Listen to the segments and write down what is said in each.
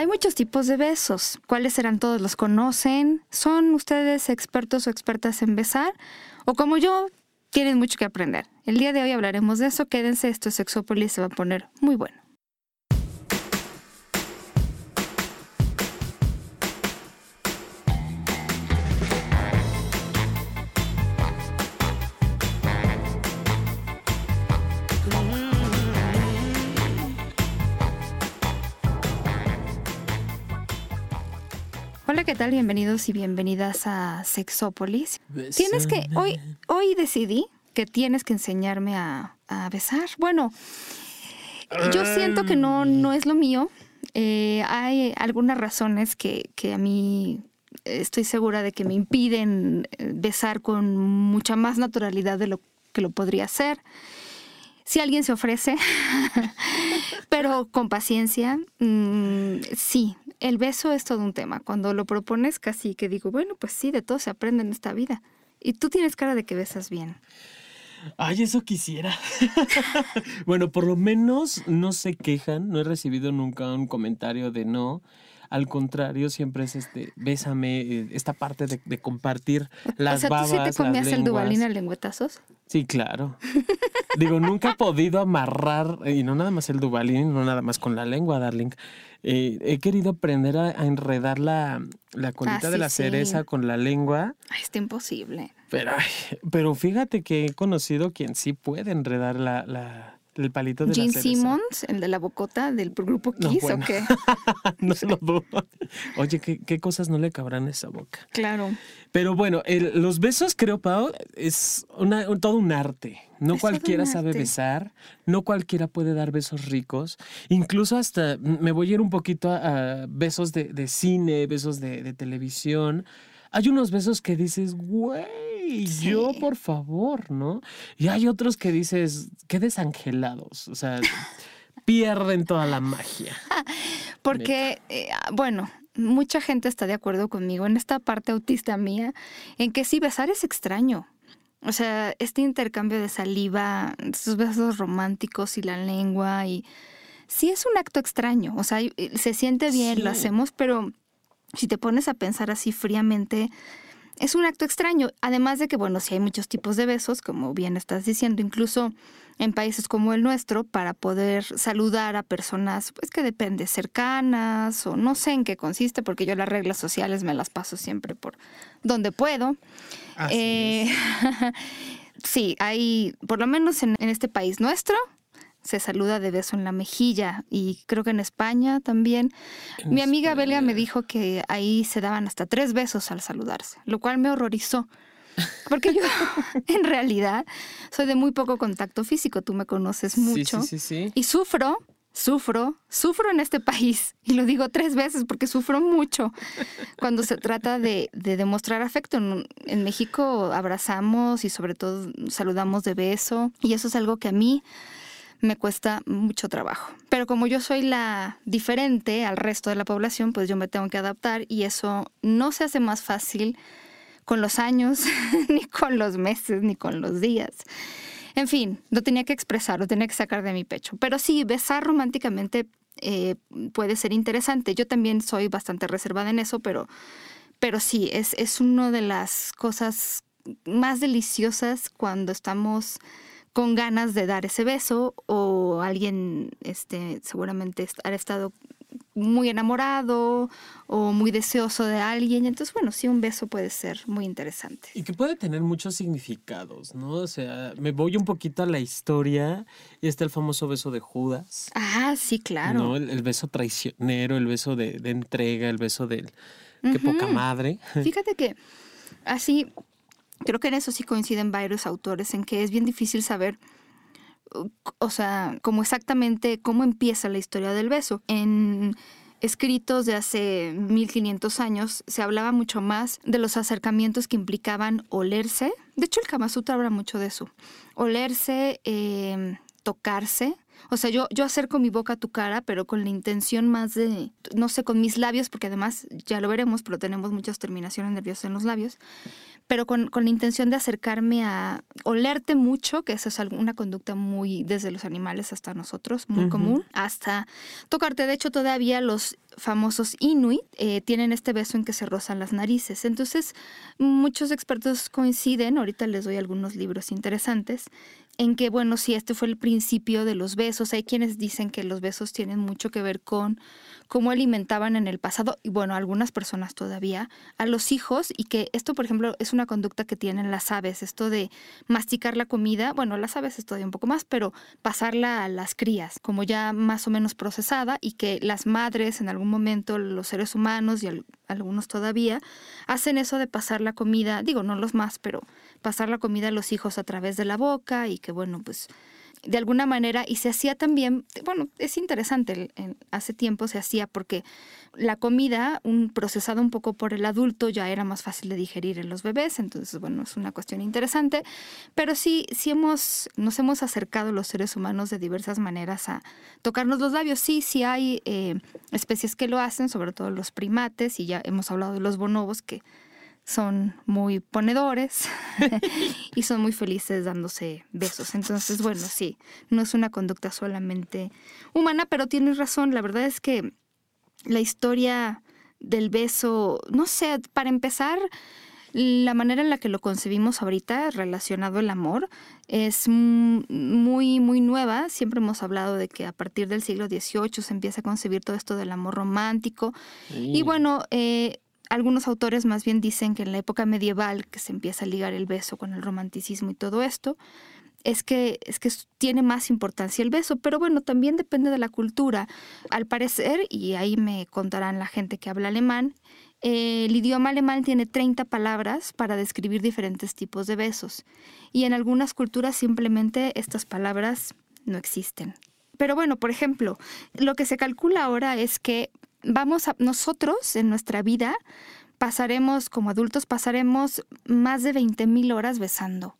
Hay muchos tipos de besos. ¿Cuáles serán todos? ¿Los conocen? ¿Son ustedes expertos o expertas en besar? O como yo, tienen mucho que aprender. El día de hoy hablaremos de eso. Quédense, esto es Sexópolis, se va a poner muy bueno. ¿Qué tal? Bienvenidos y bienvenidas a Sexópolis. Tienes que, hoy, hoy decidí que tienes que enseñarme a, a besar. Bueno, yo siento que no, no es lo mío. Eh, hay algunas razones que, que a mí estoy segura de que me impiden eh, besar con mucha más naturalidad de lo que lo podría hacer. Si alguien se ofrece, pero con paciencia, mm, sí, el beso es todo un tema. Cuando lo propones casi que digo, bueno, pues sí, de todo se aprende en esta vida. Y tú tienes cara de que besas bien. Ay, eso quisiera. bueno, por lo menos no se quejan, no he recibido nunca un comentario de no. Al contrario, siempre es este, bésame, eh, esta parte de, de compartir las o sea, babas, ¿tú sí te comías el dubalín a lengüetazos? Sí, claro. Digo, nunca he podido amarrar, y no nada más el dubalín, no nada más con la lengua, darling. Eh, he querido aprender a, a enredar la, la colita Ah, de la sí. cereza con la lengua. Ay, está imposible. Pero, ay, pero fíjate que he conocido quien sí puede enredar la, la- el palito de Gene la. Simmons, el de la bocota del grupo No, Kiss, bueno. ¿o qué? no lo dudo. Oye, ¿qué, qué cosas no le cabrán a esa boca? Claro. Pero bueno, el- los besos, creo, Pau, es una, un- todo un arte. No Es cualquiera sabe besar, no cualquiera puede dar besos ricos. Incluso hasta me voy a ir un poquito a, a besos de, de cine, besos de, de televisión. Hay unos besos que dices, güey, yo por favor, ¿no? Y hay otros que dices, qué desangelados. O sea, pierden toda la magia. Porque, eh, bueno, mucha gente está de acuerdo conmigo en esta parte autista mía, en que sí, besar es extraño. O sea, este intercambio de saliva, estos besos románticos y la lengua, y sí es un acto extraño. O sea, se siente bien, lo hacemos, pero si te pones a pensar así fríamente, es un acto extraño. Además de que, bueno, sí hay muchos tipos de besos, como bien estás diciendo, incluso en países como el nuestro, para poder saludar a personas, pues que depende, cercanas o no sé en qué consiste, porque yo las reglas sociales me las paso siempre por donde puedo. Así Eh, sí, hay, por lo menos en, en este país nuestro, se saluda de beso en la mejilla y creo que en España también. En Mi amiga belga me dijo que ahí se daban hasta tres besos al saludarse, lo cual me horrorizó. Porque yo, en realidad, soy de muy poco contacto físico, tú me conoces mucho. Sí, sí, sí. Y sufro, sufro, sufro en este país. Y lo digo tres veces porque sufro mucho cuando se trata de, de demostrar afecto. En, en México abrazamos y sobre todo saludamos de beso. Y eso es algo que a mí me cuesta mucho trabajo. Pero como yo soy la diferente al resto de la población, pues yo me tengo que adaptar y eso no se hace más fácil con los años, ni con los meses, ni con los días. En fin, lo tenía que expresar, lo tenía que sacar de mi pecho. Pero sí, besar románticamente eh, puede ser interesante. Yo también soy bastante reservada en eso, pero, pero sí, es, es una de las cosas más deliciosas cuando estamos con ganas de dar ese beso o alguien este, seguramente ha estado muy enamorado o muy deseoso de alguien. Entonces, bueno, sí, un beso puede ser muy interesante. Y que puede tener muchos significados, ¿no? O sea, me voy un poquito a la historia y está el famoso beso de Judas. Ah, sí, claro. ¿no? El, el beso traicionero, el beso de, de entrega, el beso del... Qué poca madre. Fíjate que así, creo que en eso sí coinciden varios autores, en que es bien difícil saber, uh, o sea, como exactamente cómo empieza la historia del beso. En escritos de hace 1500 años se hablaba mucho más de los acercamientos que implicaban olerse. De hecho, el Kama Sutra habla mucho de eso. Olerse, eh, tocarse. O sea, yo, yo acerco mi boca a tu cara, pero con la intención más de, no sé, con mis labios, porque además ya lo veremos, pero tenemos muchas terminaciones nerviosas en los labios, pero con, con la intención de acercarme a olerte mucho, que esa es una conducta muy desde los animales hasta nosotros, muy común, hasta tocarte. De hecho, todavía los famosos Inuit eh, tienen este beso en que se rozan las narices. Entonces, muchos expertos coinciden, ahorita les doy algunos libros interesantes, en que, bueno, si este fue el principio de los besos. Hay quienes dicen que los besos tienen mucho que ver con cómo alimentaban en el pasado, y bueno, algunas personas todavía, a los hijos, y que esto, por ejemplo, es una conducta que tienen las aves, esto de masticar la comida, bueno, las aves es todavía un poco más, pero pasarla a las crías, como ya más o menos procesada, y que las madres en algún momento, los seres humanos y algunos todavía, hacen eso de pasar la comida, digo, no los más, pero pasar la comida a los hijos a través de la boca y que bueno, pues de alguna manera, y se hacía también, bueno, es interesante, hace tiempo se hacía porque la comida, un procesado un poco por el adulto, ya era más fácil de digerir en los bebés, entonces, bueno, es una cuestión interesante, pero sí, sí hemos, nos hemos acercado los seres humanos de diversas maneras a tocarnos los labios. Sí, sí hay eh, especies que lo hacen, sobre todo los primates, y ya hemos hablado de los bonobos que son muy ponedores y son muy felices dándose besos. Entonces, bueno, sí, no es una conducta solamente humana, pero tienes razón, la verdad es que la historia del beso, no sé, para empezar, la manera en la que lo concebimos ahorita relacionado al amor es muy, muy nueva. Siempre hemos hablado de que a partir del siglo XVIII se empieza a concebir todo esto del amor romántico. Y bueno, eh, algunos autores más bien dicen que en la época medieval, que se empieza a ligar el beso con el romanticismo y todo esto, es que, es que tiene más importancia el beso, pero bueno, también depende de la cultura. Al parecer, y ahí me contarán la gente que habla alemán, el idioma alemán tiene 30 palabras para describir diferentes tipos de besos, y en algunas culturas simplemente estas palabras no existen. Pero bueno, por ejemplo, lo que se calcula ahora es que vamos a, nosotros en nuestra vida pasaremos, como adultos, pasaremos más de 20 mil horas besando.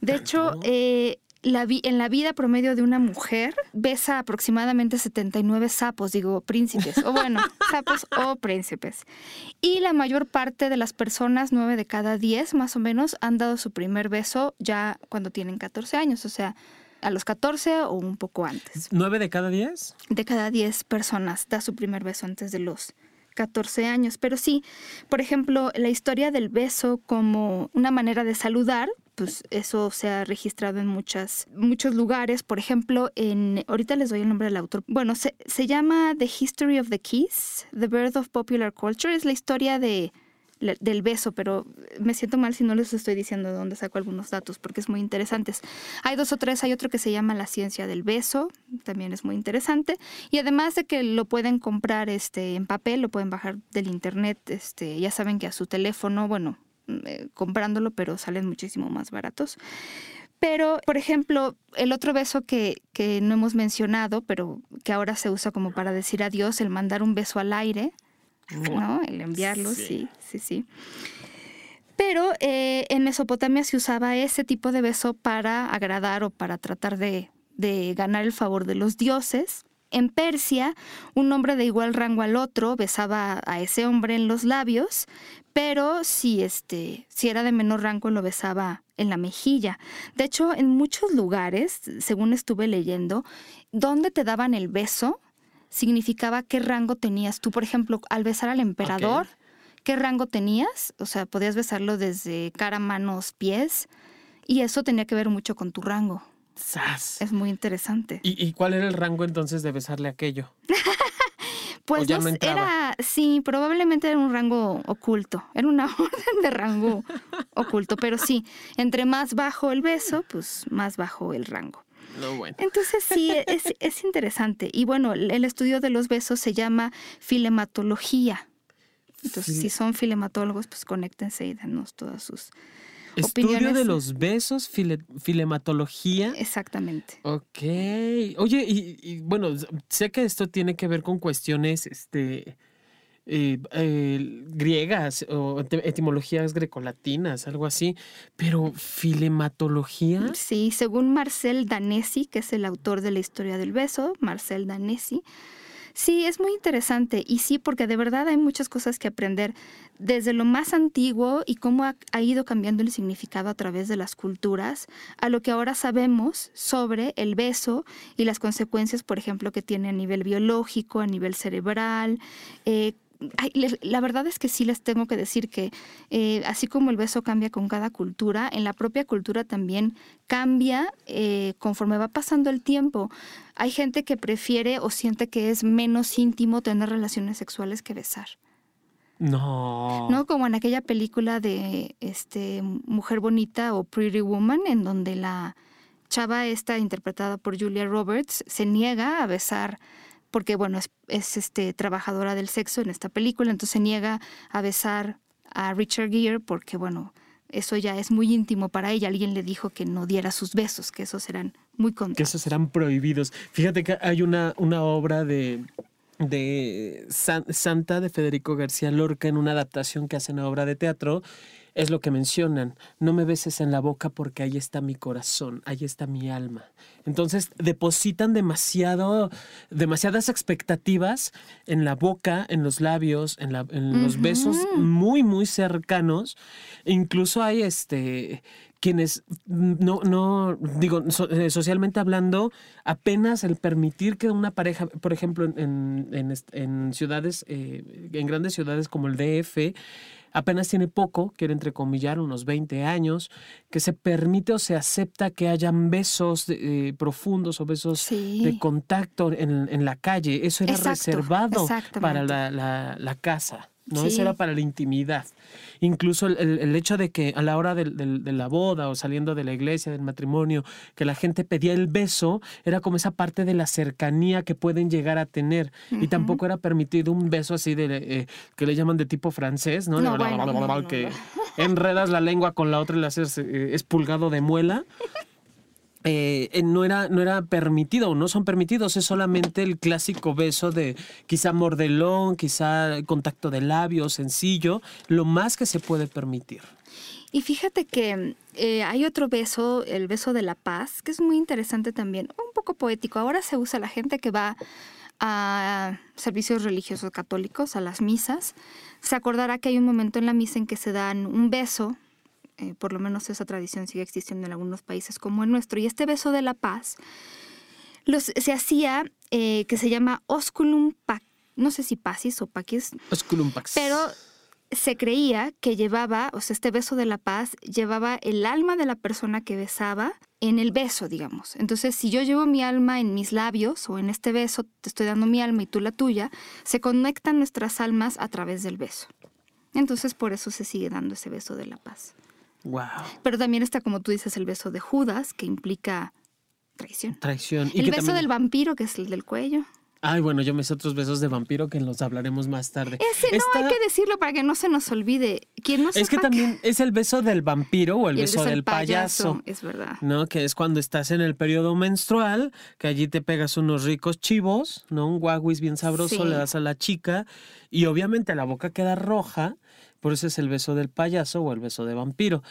De hecho, eh, la en la vida promedio de una mujer besa aproximadamente 79 sapos, digo príncipes, o bueno, sapos o príncipes. Y la mayor parte de las personas, 9 de cada 10 más o menos, han dado su primer beso ya cuando tienen 14 años, o sea, a los 14 o un poco antes. ¿Nueve de cada 10? De cada 10 personas da su primer beso antes de los 14 años. Pero sí, por ejemplo, la historia del beso como una manera de saludar, pues eso se ha registrado en muchas, muchos lugares. Por ejemplo, en, ahorita les doy el nombre del autor. Bueno, se, se llama The History of the Kiss, The Birth of Popular Culture. Es la historia de del beso, pero me siento mal si no les estoy diciendo de dónde saco algunos datos, porque es muy interesantes. Hay dos o tres, hay otro que se llama La ciencia del beso, también es muy interesante, y además de que lo pueden comprar este, en papel, lo pueden bajar del internet, este, ya saben que a su teléfono, bueno, eh, comprándolo, pero salen muchísimo más baratos. Pero, por ejemplo, el otro beso que, que no hemos mencionado, pero que ahora se usa como para decir adiós, el mandar un beso al aire, ¿no? El enviarlo, sí, sí, sí. Pero eh, en Mesopotamia se usaba ese tipo de beso para agradar o para tratar de, de ganar el favor de los dioses. En Persia, un hombre de igual rango al otro besaba a ese hombre en los labios, pero si, este, si era de menor rango lo besaba en la mejilla. De hecho, en muchos lugares, según estuve leyendo, donde te daban el beso, significaba qué rango tenías tú. Por ejemplo, al besar al emperador, ¿qué rango tenías? O sea, podías besarlo desde cara, manos, pies. Y eso tenía que ver mucho con tu rango. Es muy interesante. ¿Y, cuál era el rango entonces de besarle aquello? pues no, era, sí, probablemente era un rango oculto. Era una orden de rango oculto, pero sí, entre más bajo el beso, pues más bajo el rango. Entonces sí, es, interesante. Y bueno, el estudio de los besos se llama filematología. Entonces, si son filematólogos, pues conéctense y denos todas sus Estudio de los besos, filematología. Exactamente. Ok. Oye, y, bueno, sé que esto tiene que ver con cuestiones este, eh, griegas o etimologías grecolatinas, algo así, pero filematología. Sí, según Marcel Danesi, que es el autor de la historia del beso, Marcel Danesi, Sí, es muy interesante y sí, porque de verdad hay muchas cosas que aprender desde lo más antiguo y cómo ha, ido cambiando el significado a través de las culturas, a lo que ahora sabemos sobre el beso y las consecuencias, por ejemplo, que tiene a nivel biológico, a nivel cerebral, eh, la verdad es que sí les tengo que decir que eh, así como el beso cambia con cada cultura, en la propia cultura también cambia eh, conforme va pasando el tiempo. Hay gente que prefiere o siente que es menos íntimo tener relaciones sexuales que besar. No. No, como en aquella película de este Mujer Bonita o Pretty Woman, en donde la chava esta interpretada por Julia Roberts se niega a besar porque bueno, es, este, trabajadora del sexo en esta película, entonces se niega a besar a Richard Gere porque bueno, eso ya es muy íntimo para ella. Alguien le dijo que no diera sus besos, que esos serán muy contra. Que esos serán prohibidos. Fíjate que hay una, una obra de, de Santa de Federico García Lorca en una adaptación que hacen a obra de teatro es lo que mencionan, no me beses en la boca porque ahí está mi corazón, ahí está mi alma. Entonces depositan demasiado, demasiadas expectativas en la boca, en los labios, en, los besos muy, muy cercanos. Incluso hay este quienes no, no digo, eh, socialmente hablando, apenas el permitir que una pareja, por ejemplo, en, en, ciudades, eh, en grandes ciudades como el DF, apenas tiene poco, quiere entrecomillar, unos 20 años, que se permite o se acepta que hayan besos eh, profundos o besos de contacto en, la calle. Eso era reservado para la casa. ¿No? Eso era para la intimidad. Incluso el, hecho de que a la hora de, la boda o saliendo de la iglesia, del matrimonio, que la gente pedía el beso, era como esa parte de la cercanía que pueden llegar a tener. Y tampoco era permitido un beso así de, eh, que le llaman de tipo francés, ¿no? que enredas la lengua con la otra y le haces eh, espulgado de muela. Eh, eh, no, era, no era permitido, no son permitidos, es solamente el clásico beso de quizá mordelón, quizá contacto de labios, sencillo, lo más que se puede permitir. Y fíjate que eh, hay otro beso, el beso de la paz, que es muy interesante también, un poco poético. Ahora se usa la gente que va a servicios religiosos católicos, a las misas. Se acordará que hay un momento en la misa en que se dan un beso eh, por lo menos esa tradición sigue existiendo en algunos países como el nuestro. Y este beso de la paz se hacía eh, que se llama Osculum Pax, no sé si Pacis o Paquis. Osculum Pax. Pero se creía que llevaba, o sea, este beso de la paz llevaba el alma de la persona que besaba en el beso, digamos. Entonces, si yo llevo mi alma en mis labios o en este beso, te estoy dando mi alma y tú la tuya, se conectan nuestras almas a través del beso. Entonces, por eso se sigue dando ese beso de la paz. Pero también está, como tú dices, el beso de Judas, que implica traición. Traición. el beso del vampiro, que es el del cuello. Ay, bueno, yo me sé otros besos de vampiro que los hablaremos más tarde. Ese no hay que decirlo para que no se nos olvide. ¿Quién no es que también es el beso del vampiro o el, beso, del payaso, Es verdad. ¿No? Que es cuando estás en el periodo menstrual, que allí te pegas unos ricos chivos, ¿no? Un guaguis bien sabroso, le das a la chica y obviamente la boca queda roja por eso es el beso del payaso o el beso de vampiro.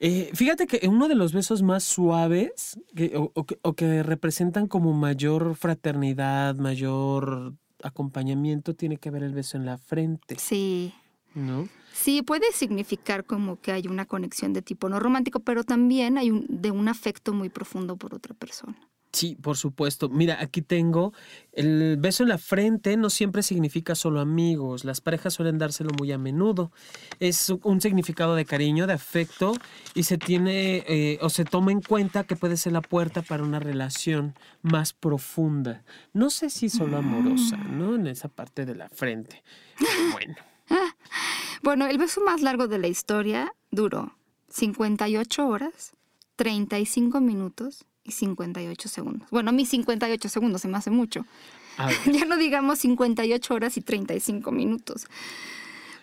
Eh, fíjate que uno de los besos más suaves o, que, representan como mayor fraternidad, mayor acompañamiento, tiene que ver el beso en la frente. Sí. ¿No? Sí, puede significar como que hay una conexión de tipo no romántico, pero también hay un, de un afecto muy profundo por otra persona. Sí, por supuesto. Mira, aquí tengo el beso en la frente no siempre significa solo amigos. Las parejas suelen dárselo muy a menudo. Es un significado de cariño, de afecto y se tiene eh, o se toma en cuenta que puede ser la puerta para una relación más profunda. No sé si solo amorosa, ¿no? En esa parte de la frente. Bueno. bueno, el beso más largo de la historia duró 58 horas, 35 minutos y 58 segundos. Bueno, a mí 58 segundos se me hace mucho. ya no digamos 58 horas y 35 minutos.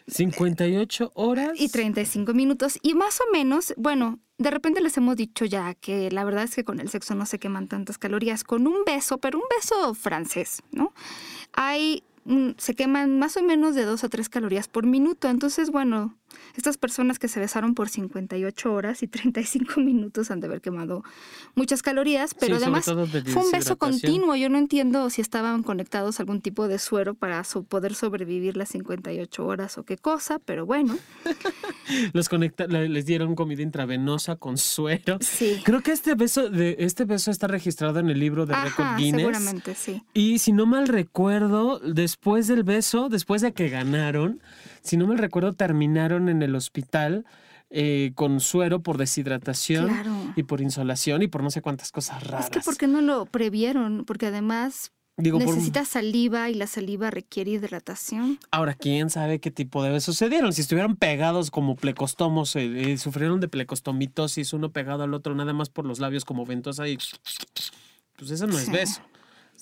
58 horas. Y 35 minutos. Y más o menos, bueno, de repente les hemos dicho ya que la verdad es que con el sexo no se queman tantas calorías. Con un beso, pero un beso francés, ¿no? Hay un- se queman más o menos de 2 a 3 calorías por minuto. Entonces, bueno, estas personas que se besaron por 58 horas y 35 minutos han de haber quemado muchas calorías, pero además de fue un beso continuo. Yo no entiendo si estaban conectados a algún tipo de suero para so- poder sobrevivir las 58 horas o qué cosa, pero bueno. Los conecta, le- les dieron comida intravenosa con suero. Sí. Creo que este beso, de, este beso está registrado en el libro de Ajá, Guinness. seguramente, sí. Y si no mal recuerdo, después del beso, después de que ganaron, si no mal recuerdo, terminaron en el hospital eh, con suero por deshidratación Claro. y por insolación y por no sé cuántas cosas raras. Es que ¿por qué no lo previeron? Porque además Digo, por- necesitas saliva y la saliva requiere hidratación. Ahora, quién sabe qué tipo de besos se dieron. Si estuvieron pegados como plecostomos, eh, eh, sufrieron de plecostomitosis, uno pegado al otro, nada más por los labios como ventosa y. Pues eso no es beso.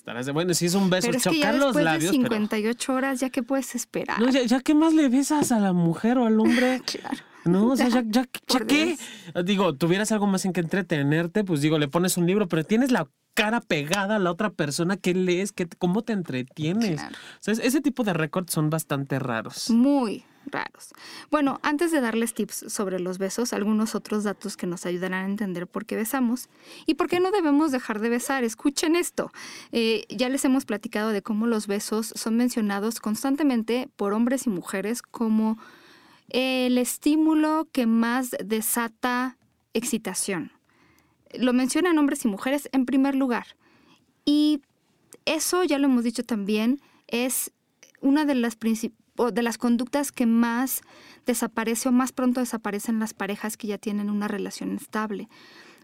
Estarás de bueno, si es un beso, pero es que ya chocar los labios. de pero- 58 horas, ¿ya qué puedes esperar? No, ya, ya qué más le besas a la mujer o al hombre. Claro. No, o sea, ya, ya, ya qué. Digo, tuvieras algo más en que entretenerte, pues digo, le pones un libro, pero tienes la cara pegada a la otra persona, ¿qué lees? ¿Qué, ¿Cómo te entretienes? Claro. O sea, es- ese tipo de récords son bastante raros. Muy raros. Bueno, antes de darles tips sobre los besos, algunos otros datos que nos ayudarán a entender por qué besamos y por qué no debemos dejar de besar. Escuchen esto. Eh, ya les hemos platicado de cómo los besos son mencionados constantemente por hombres y mujeres como el estímulo que más desata excitación. Lo mencionan hombres y mujeres en primer lugar. Y eso, ya lo hemos dicho también, es una de las, princip- de las conductas que más desaparece o más pronto desaparecen las parejas que ya tienen una relación estable.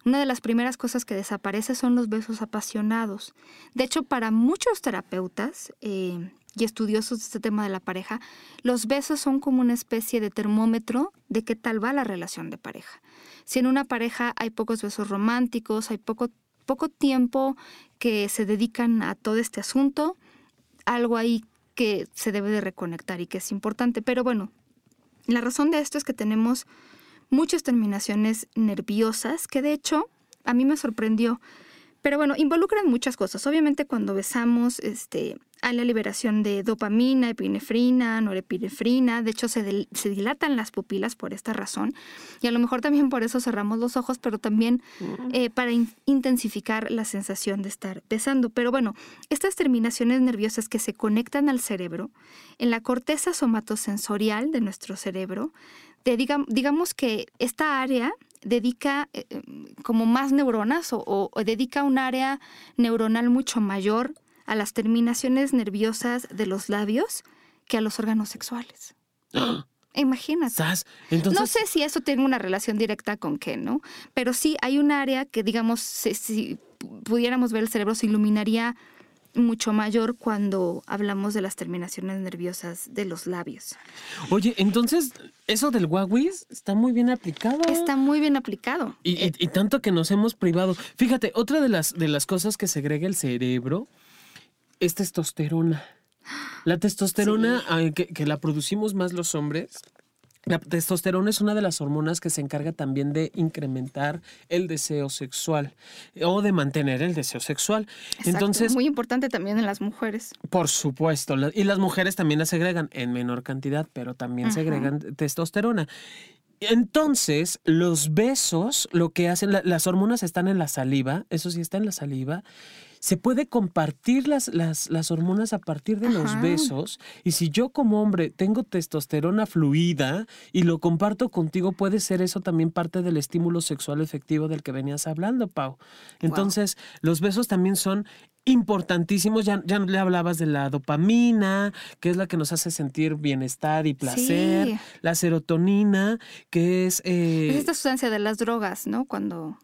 Una de las primeras cosas que desaparece son los besos apasionados. De hecho, para muchos terapeutas eh, y estudiosos de este tema de la pareja, los besos son como una especie de termómetro de qué tal va la relación de pareja. Si en una pareja hay pocos besos románticos, hay poco, poco tiempo que se dedican a todo este asunto, algo ahí que se debe de reconectar y que es importante. Pero bueno, la razón de esto es que tenemos muchas terminaciones nerviosas que de hecho a mí me sorprendió. Pero bueno, involucran muchas cosas. Obviamente cuando besamos, este, hay la liberación de dopamina, epinefrina, norepinefrina. De hecho, se, del- se dilatan las pupilas por esta razón. Y a lo mejor también por eso cerramos los ojos, pero también eh, para in- intensificar la sensación de estar besando. Pero bueno, estas terminaciones nerviosas que se conectan al cerebro, en la corteza somatosensorial de nuestro cerebro, de, digam- digamos que esta área dedica eh, eh, como más neuronas o, o- o dedica un área neuronal mucho mayor a las terminaciones nerviosas de los labios que a los órganos sexuales. Imagínate. ¿Sas? Entonces, no sé si eso tiene una relación directa con qué, ¿no? Pero sí hay un área que, digamos, si, si pudiéramos ver el cerebro, se iluminaría mucho mayor cuando hablamos de las terminaciones nerviosas de los labios. oye, entonces, eso del Huawei está muy bien aplicado. Está muy bien aplicado. Y, y- y tanto que nos hemos privado. Fíjate, otra de las, de las cosas que segrega el cerebro es testosterona. La testosterona, ah, que, que la producimos más los hombres, la testosterona es una de las hormonas que se encarga también de incrementar el deseo sexual o de mantener el deseo sexual. Exacto, Entonces, muy importante también en las mujeres. por supuesto, y las mujeres también la segregan en menor cantidad, pero también segregan testosterona. Entonces, los besos, lo que hacen, la- las hormonas están en la saliva, eso sí está en la saliva. Se puede compartir las, las, las hormonas a partir de los besos. Y si yo como hombre tengo testosterona fluida y lo comparto contigo, puede ser eso también parte del estímulo sexual efectivo del que venías hablando, Pau. Entonces, los besos también son importantísimos. Ya, ya le hablabas de la dopamina, que es la que nos hace sentir bienestar y placer. Sí. La serotonina, que es... eh, Es esta sustancia de las drogas, ¿no? Cuando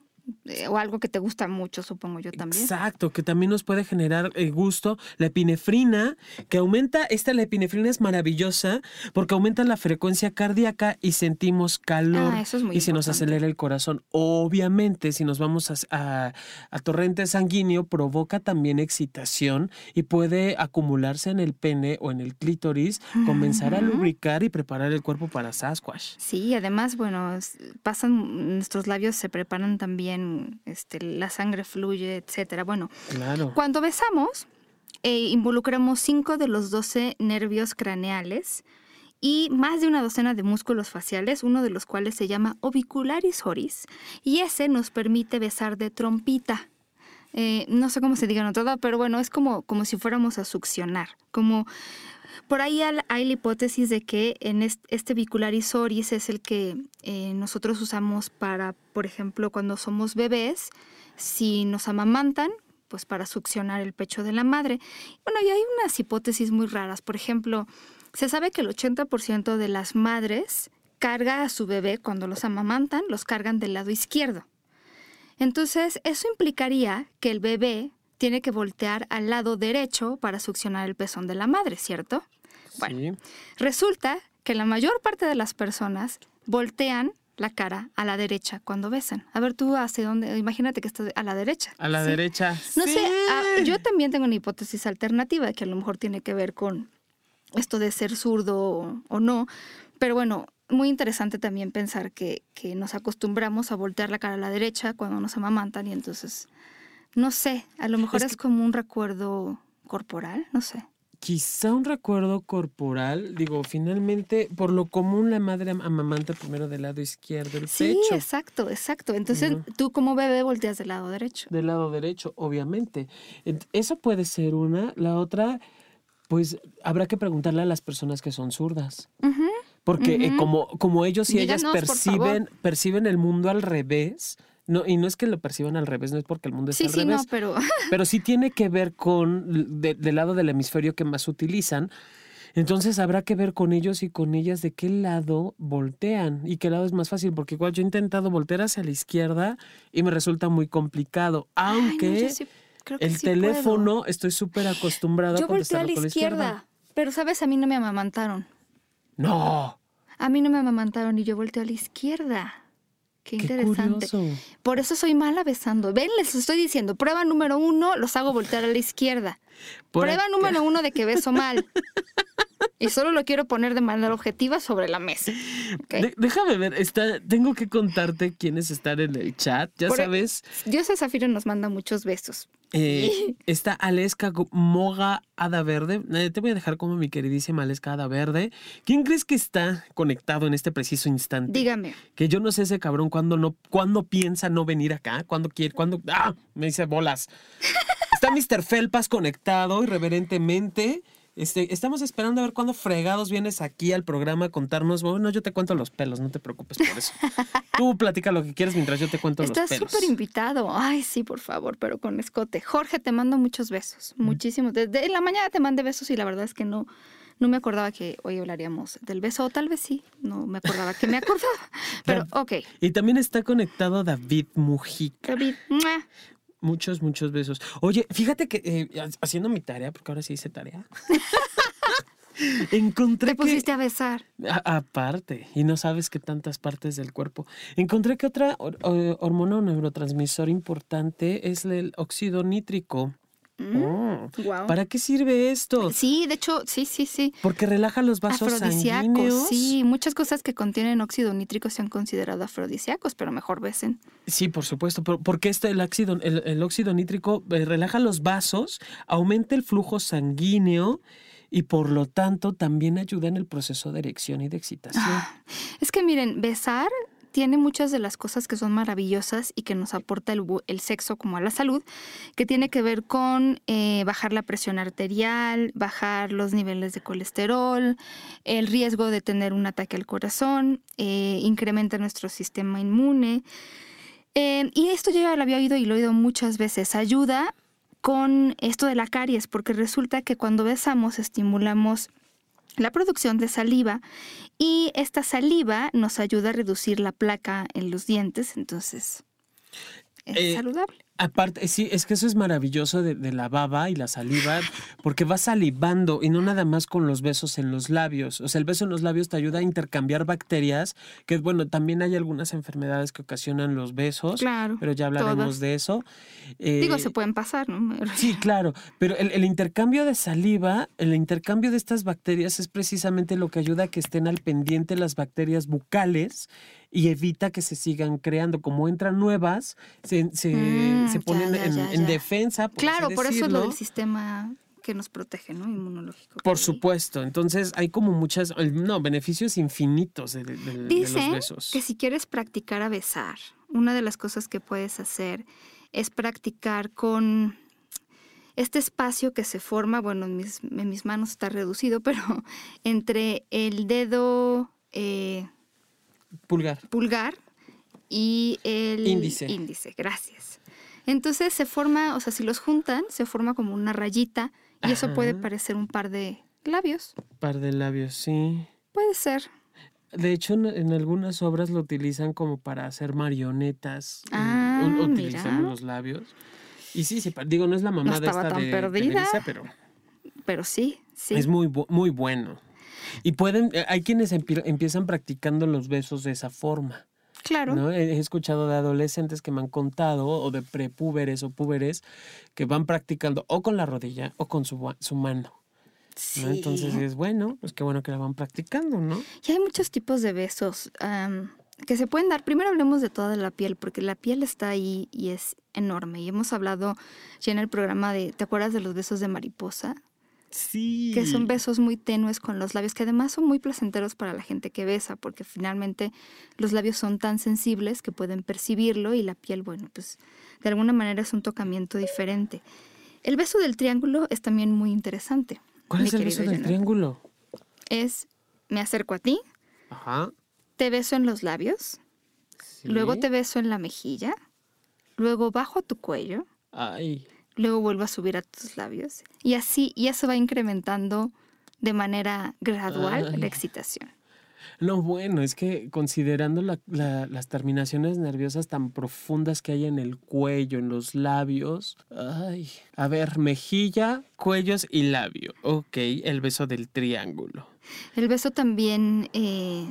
eh, o algo que te gusta mucho, supongo yo también. Exacto, que también nos puede generar eh, gusto. La epinefrina, que aumenta, esta la epinefrina es maravillosa porque aumenta la frecuencia cardíaca y sentimos calor Ah, eso es muy y se nos importante. acelera el corazón. Obviamente, si nos vamos a, a- a torrente sanguíneo, provoca también excitación y puede acumularse en el pene o en el clítoris, comenzar a lubricar y preparar el cuerpo para Sasquatch. Sí, además, bueno, pasan, nuestros labios se preparan también, este, la sangre fluye, etcétera. Bueno, Claro. cuando besamos, eh, involucramos 5 de los 12 nervios craneales y más de una docena de músculos faciales, uno de los cuales se llama obicularis oris, y ese nos permite besar de trompita. Eh, no sé cómo se diga en otro pero bueno, es como, como si fuéramos a succionar, como por ahí hay la hipótesis de que en este bicularis oris es el que eh, nosotros usamos para, por ejemplo, cuando somos bebés, si nos amamantan, pues para succionar el pecho de la madre. Bueno, y hay unas hipótesis muy raras. Por ejemplo, se sabe que el 80% de las madres carga a su bebé cuando los amamantan, los cargan del lado izquierdo. Entonces, eso implicaría que el bebé tiene que voltear al lado derecho para succionar el pezón de la madre, ¿cierto? Bueno, resulta que la mayor parte de las personas voltean la cara a la derecha cuando besan. A ver, tú hacia dónde, imagínate que estás a la derecha. A la derecha. No sé, ah, yo también tengo una hipótesis alternativa que a lo mejor tiene que ver con esto de ser zurdo o, no, pero bueno, muy interesante también pensar que, que, nos acostumbramos a voltear la cara a la derecha cuando nos amamantan y entonces no sé, a lo mejor es, como un recuerdo corporal, no sé. Quizá un recuerdo corporal, digo, finalmente, por lo común la madre amamanta primero del lado izquierdo el sí, pecho. Sí, exacto, exacto. Entonces, tú como bebé volteas del lado derecho. Del lado derecho, obviamente. Eso puede ser una. La otra, pues habrá que preguntarle a las personas que son zurdas. Porque eh, como, como ellos y ellas perciben, perciben el mundo al revés, no, y no es que lo perciban al revés, no es porque el mundo es al revés. No, pero... pero sí tiene que ver con del lado del hemisferio que más utilizan. Entonces habrá que ver con ellos y con ellas de qué lado voltean y qué lado es más fácil, porque igual yo he intentado voltear hacia la izquierda y me resulta muy complicado, aunque el teléfono estoy súper acostumbrado yo a volteo a la izquierda, izquierda, pero sabes, a mí no me amamantaron. No. A mí no me amamantaron y yo volteo a la izquierda. Qué, interesante. Por eso soy mala besando. Ven, les estoy diciendo, prueba número uno, los hago voltear a la izquierda. prueba número uno de que beso mal. y solo lo quiero poner de manera objetiva sobre la mesa. déjame ver, está, tengo que contarte quiénes están en el chat, ya e sabes. Dios Zafiro nos manda muchos besos. Eh, está Aleska Moga Hada Verde. Eh, te voy a dejar como mi queridísima Aleska Hada Verde. ¿Quién crees que está conectado en este preciso instante? Dígame. Que yo no sé ese cabrón cuándo no, cuándo piensa no venir acá, cuándo quiere, cuándo. ¡Ah! Me dice bolas. Está Mr. Felpas conectado irreverentemente. Este, estamos esperando a ver cuándo fregados vienes aquí al programa a contarnos. Bueno, yo te cuento los pelos, no te preocupes por eso. Tú platica lo que quieras mientras yo te cuento los pelos. Estás súper invitado. Ay, sí, por favor, pero con escote. Jorge, te mando muchos besos. Muchísimos. Desde la mañana te mandé besos y la verdad es que no, no me acordaba que hoy hablaríamos del beso, o tal vez sí, no me acordaba que me acordaba. Pero, ok. Y también está conectado David Mujica. David, Muchos, muchos besos. Oye, fíjate que eh, haciendo mi tarea, porque ahora sí hice tarea. Encontré Te pusiste a besar. aparte, y no sabes que tantas partes del cuerpo. Encontré que otra hormona o neurotransmisor importante es el óxido nítrico. Mm, ¿Para qué sirve esto? Sí, de hecho, sí, sí, sí. Porque relaja los vasos sanguíneos. Sí, muchas cosas que contienen óxido nítrico se han considerado afrodisíacos, pero mejor besen. Sí, por supuesto, porque este, el, óxido, el, óxido nítrico eh, relaja los vasos, aumenta el flujo sanguíneo y por lo tanto también ayuda en el proceso de erección y de excitación. Ah, es que miren, besar tiene muchas de las cosas que son maravillosas y que nos aporta el, sexo como a la salud, que tiene que ver con eh, bajar la presión arterial, bajar los niveles de colesterol, el riesgo de tener un ataque al corazón, eh, incrementa nuestro sistema inmune. Eh, y esto yo ya lo había oído y lo he oído muchas veces. Ayuda con esto de la caries, porque resulta que cuando besamos estimulamos la producción de saliva y esta saliva nos ayuda a reducir la placa en los dientes, entonces es eh, saludable. Aparte, sí, es que eso es maravilloso de, la baba y la saliva, porque vas salivando y no nada más con los besos en los labios. O sea, el beso en los labios te ayuda a intercambiar bacterias, que bueno, también hay algunas enfermedades que ocasionan los besos, claro, pero ya hablaremos de eso. Digo, eh, se pueden pasar, ¿no? Sí, claro, pero el, el, intercambio de saliva, el intercambio de estas bacterias es precisamente lo que ayuda a que estén al pendiente las bacterias bucales y evita que se sigan creando. Como entran nuevas, se, se, mm, ponen en, defensa. claro, por eso es lo del sistema que nos protege, ¿no? Inmunológico. Por supuesto. Entonces hay como muchas, no, beneficios infinitos de, de- de los besos. que si quieres practicar a besar, una de las cosas que puedes hacer es practicar con este espacio que se forma, bueno, en mis, en mis manos está reducido, pero entre el dedo eh, Pulgar. pulgar y el Índice. índice. Gracias. Entonces se forma, o sea, si los juntan, se forma como una rayita y eso puede parecer un par de labios. Par de labios, sí. Puede ser. De hecho, en, en algunas obras lo utilizan como para hacer marionetas. Ah, u- utilizando mira. los labios. Y sí, digo, no es la mamá de estaba esta tan de perdida. Pero Pero sí, sí. es muy, bu- muy bueno. Y pueden, eh, hay quienes empie- empiezan practicando los besos de esa forma. claro. ¿no? He escuchado de adolescentes que me han contado, o de prepúberes o púberes, que van practicando o con la rodilla o con su, mano. ¿no? Sí. Entonces es bueno, pues qué bueno que la van practicando, ¿no? Y hay muchos tipos de besos que se pueden dar. Primero hablemos de toda la piel, porque la piel está ahí y es enorme. Y hemos hablado ya en el programa de, ¿te acuerdas de los besos de mariposa? Sí. Que son besos muy tenues con los labios, que además son muy placenteros para la gente que besa, porque finalmente los labios son tan sensibles que pueden percibirlo y la piel, bueno, pues de alguna manera es un tocamiento diferente. El beso del triángulo es también muy interesante. ¿Cuál es el beso del triángulo? Es, me acerco a ti, Ajá. te beso en los labios, sí. luego te beso en la mejilla, luego bajo a tu cuello, Ay. Luego vuelvo a subir a tus labios y así, y eso va incrementando de manera gradual Ay. la excitación. No, bueno, es que considerando la- la- las terminaciones nerviosas tan profundas que hay en el cuello, en los labios. Ay. A ver, mejilla, cuellos y labio. Ok, el beso del triángulo. El beso también, eh,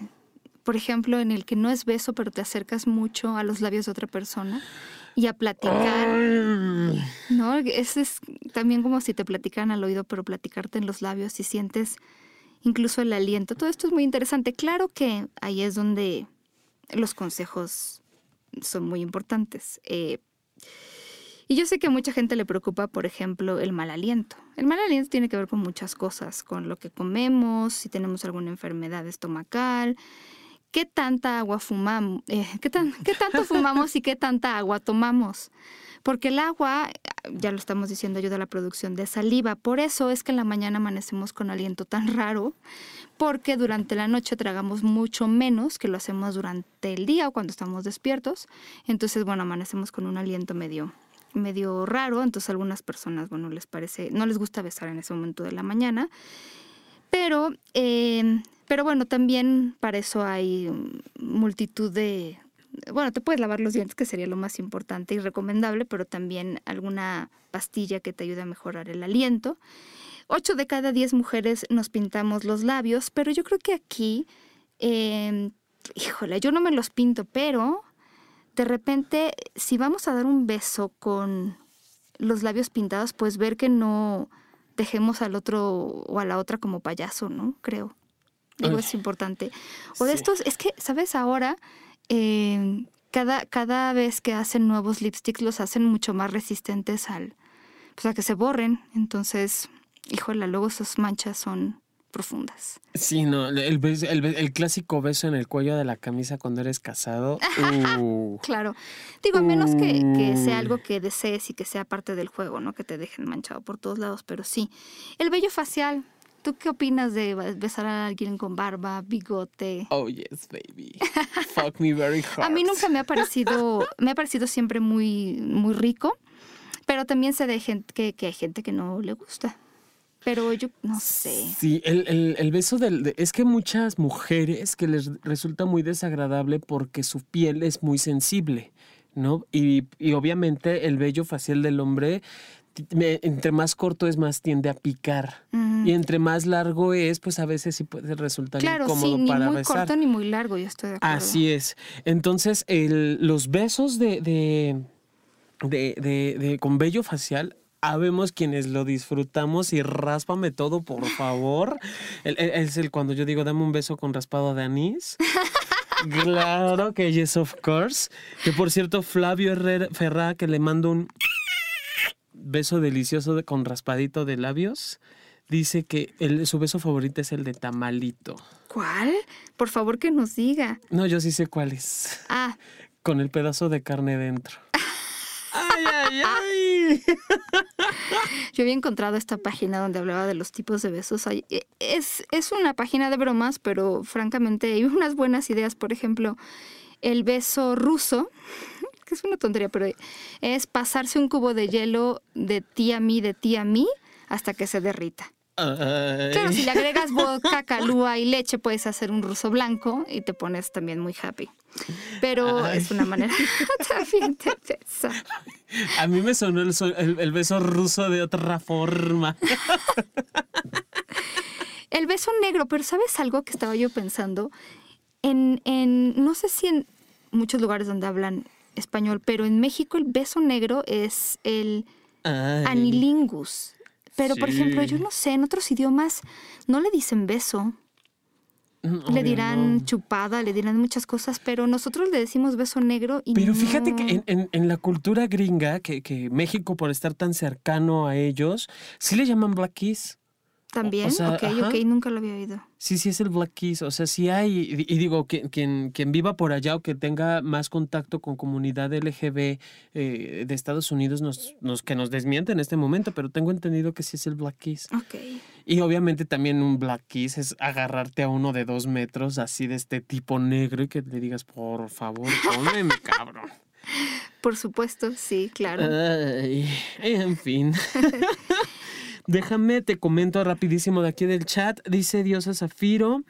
por ejemplo, en el que no es beso, pero te acercas mucho a los labios de otra persona y a platicar, Ay. ¿no? Ese es también como si te platicaran al oído, pero platicarte en los labios y sientes incluso el aliento. Todo esto es muy interesante. Claro que ahí es donde los consejos son muy importantes. Eh, y yo sé que a mucha gente le preocupa, por ejemplo, el mal aliento. El mal aliento tiene que ver con muchas cosas, con lo que comemos, si tenemos alguna enfermedad estomacal, qué tanta agua fumamos, eh, ¿qué, tan- qué tanto fumamos y qué tanta agua tomamos. Porque el agua, ya lo estamos diciendo, ayuda a la producción de saliva. Por eso es que en la mañana amanecemos con aliento tan raro, porque durante la noche tragamos mucho menos que lo hacemos durante el día o cuando estamos despiertos. Entonces, bueno, amanecemos con un aliento medio medio raro, entonces a algunas personas, bueno, les parece, no les gusta besar en ese momento de la mañana, pero, eh, pero bueno, también para eso hay mm, multitud de, bueno, te puedes lavar los dientes, que sería lo más importante y recomendable, pero también alguna pastilla que te ayude a mejorar el aliento. Ocho de cada diez mujeres nos pintamos los labios, pero yo creo que aquí, eh, híjole, yo no me los pinto, pero de repente, si vamos a dar un beso con los labios pintados, pues ver que no dejemos al otro o a la otra como payaso, ¿no? Creo. Digo, es importante. O de sí. estos, es que, ¿sabes? Ahora, eh, cada, cada vez que hacen nuevos lipsticks, los hacen mucho más resistentes al, pues a que se borren. Entonces, híjole, luego esas manchas son profundas. Sí, no, el, beso- el, el clásico beso en el cuello de la camisa cuando eres casado. Uh, Claro. Digo, a menos que, que sea algo que desees y que sea parte del juego, ¿no? Que te dejen manchado por todos lados, pero sí. El vello facial. ¿Tú qué opinas de besar a alguien con barba, bigote? oh, yes, baby. Fuck me very hard. A mí nunca me ha parecido, me ha parecido siempre muy, muy rico, pero también sé de gente que, que hay gente que no le gusta. Pero yo no sé. Sí, el, el- el beso del... de- es que muchas mujeres que les resulta muy desagradable porque su piel es muy sensible, ¿no? Y, y obviamente el vello facial del hombre, me- entre más corto es, más tiende a picar. Y entre más largo es, pues a veces sí puede resultar claro, incómodo sí, ni para muy besar. corto ni muy largo, yo estoy de acuerdo. Así es. Entonces, el- los besos de, de, de, de- con vello facial, habemos quienes lo disfrutamos y ráspame todo, por favor. El- el- es el cuando yo digo, dame un beso con raspado de anís. Claro que yes, of course. Que por cierto, Flavio Herrera Ferrá, que le mando un beso delicioso de- con raspadito de labios, dice que el- su beso favorito es el de tamalito. ¿Cuál? Por favor que nos diga. No, yo sí sé cuál es. Ah, Con el pedazo de carne dentro. ¡Ay, ay, ay! yo había encontrado esta página donde hablaba de los tipos de besos. Eh, Es, es una página de bromas, pero francamente hay unas buenas ideas. Por ejemplo, el beso ruso, que es una tontería, pero es pasarse un cubo de hielo de ti a mí, de ti a mí, hasta que se derrita. Ay. Claro, si le agregas vodka, calúa y leche, puedes hacer un ruso blanco y te pones también muy happy. Pero Ay. es una manera también de besar. A mí me sonó el, so- el- el beso ruso de otra forma. El beso negro, pero ¿sabes algo que estaba yo pensando? En, en, no sé si en muchos lugares donde hablan español, pero en México el beso negro es el Ay. anilingus. Pero, por ejemplo, yo no sé, en otros idiomas no le dicen beso. No, le dirán no. chupada, le dirán muchas cosas, pero nosotros le decimos beso negro y Pero fíjate que en, en- en la cultura gringa, que, que México por estar tan cercano a ellos, sí le llaman black kiss. También, o sea, ok, ajá. ok, nunca lo había oído. Sí, sí es el black kiss. O sea, sí hay, y, y digo, que, quien, quien viva por allá o que tenga más contacto con comunidad LGB eh, de Estados Unidos, nos, nos, que nos desmiente en este momento, pero tengo entendido que sí es el black kiss. Ok. Y obviamente también un black kiss es agarrarte a uno de dos metros así de este tipo negro y que le digas, por favor, cómeme, cabrón. Por supuesto, sí, claro. Ay, en fin. Déjame, te comento rapidísimo de aquí del chat. Dice Diosa Zafiro.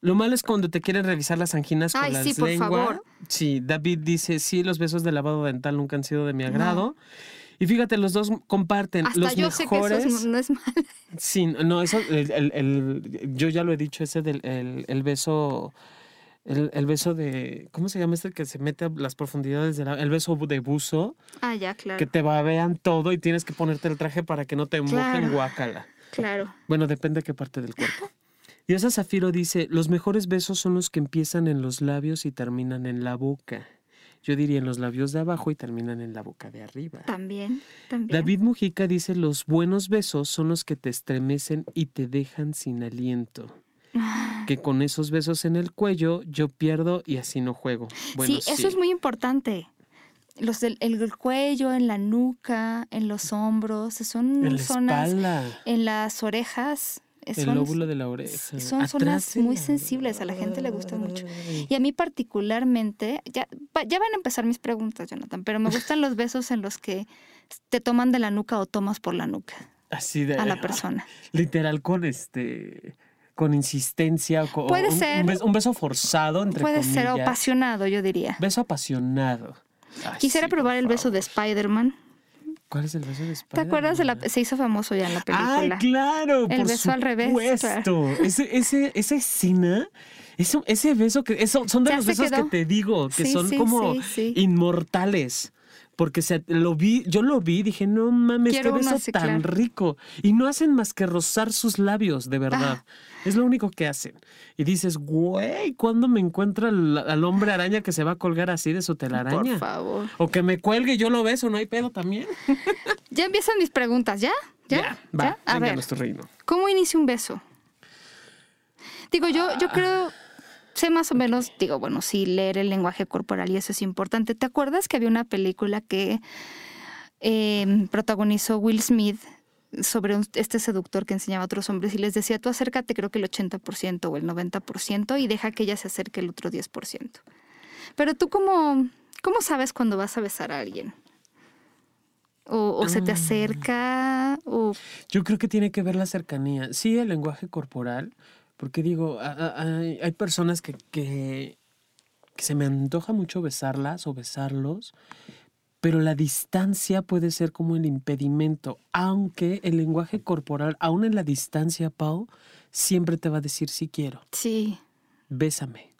Lo malo es cuando te quieren revisar las anginas con Ay, las sí, por lengua. favor. Sí, David dice, sí, los besos de lavado dental nunca han sido de mi agrado. Y fíjate, los dos comparten Hasta los yo sé que mejores. eso es- no es malo. Sí, no, eso, el, el- el- yo ya lo he dicho, ese del el, el beso, el, el beso de, ¿cómo se llama este que se mete a las profundidades del El beso de buzo, Ah, ya, claro. que te babean todo y tienes que ponerte el traje para que no te mojen guácala. Claro. Bueno, depende de qué parte del cuerpo. Y esa Zafiro dice, los mejores besos son los que empiezan en los labios y terminan en la boca. Yo diría en los labios de abajo y terminan en la boca de arriba. También, también. David Mujica dice, los buenos besos son los que te estremecen y te dejan sin aliento. Que con esos besos en el cuello yo pierdo y así no juego. Bueno, sí, eso es muy importante. Los del el cuello, en la nuca, en los hombros, son En zonas, espalda, en las orejas. eh, el son- lóbulo de la oreja. son atrás zonas muy sensibles, a la gente le gusta mucho. Y a mí particularmente, ya, ya van a empezar mis preguntas, Jonathan, pero me gustan los besos en los que te toman de la nuca o tomas por la nuca Así de... a la persona. Literal con este... Con insistencia. con- Puede un, ser. Un beso, un beso forzado, entre Puede ser apasionado, yo diría. Beso apasionado. Ay, Quisiera sí, probar el beso de. Spider-Man. ¿Cuál es el beso de ¿Te Spider-Man? acuerdas? De la, se hizo famoso ya en la película. Ay, claro, El por beso al revés, supuesto. Ese, ese, esa escena, ese beso que eso, son de Ya los besos quedó. que te digo, que Sí, son sí, como inmortales. Porque se, lo vi, yo lo vi, dije, no mames, Quiero qué beso así, tan claro. rico. Y no hacen más que rozar sus labios, de verdad. Es lo único que hacen. Y dices, güey, ¿cuándo me encuentra al, al hombre araña que se va a colgar así de su telaraña? Por favor. O que me cuelgue y yo lo beso, no hay pedo también. Ya empiezan mis preguntas, ¿ya? ¿Ya? va, ¿Ya? A ver, reino. ¿cómo inicia un beso? Digo, yo, yo creo, sé más o menos, digo, bueno, sí, leer el lenguaje corporal y eso es importante. ¿Te acuerdas que había una película que eh, protagonizó Will Smith sobre un- este seductor que enseñaba a otros hombres y les decía, tú acércate creo que el 80% o el 90% y deja que ella se acerque el otro 10%. Pero tú cómo, cómo sabes cuando vas a besar a alguien? O, o se te Ah. acerca, o Yo creo que tiene que ver la cercanía. Sí, el lenguaje corporal, porque digo, hay, hay personas que, que, que se me antoja mucho besarlas o besarlos, pero la distancia puede ser como el impedimento, aunque el lenguaje corporal, aún en la distancia, Pau, siempre te va a decir sí quiero, sí, bésame.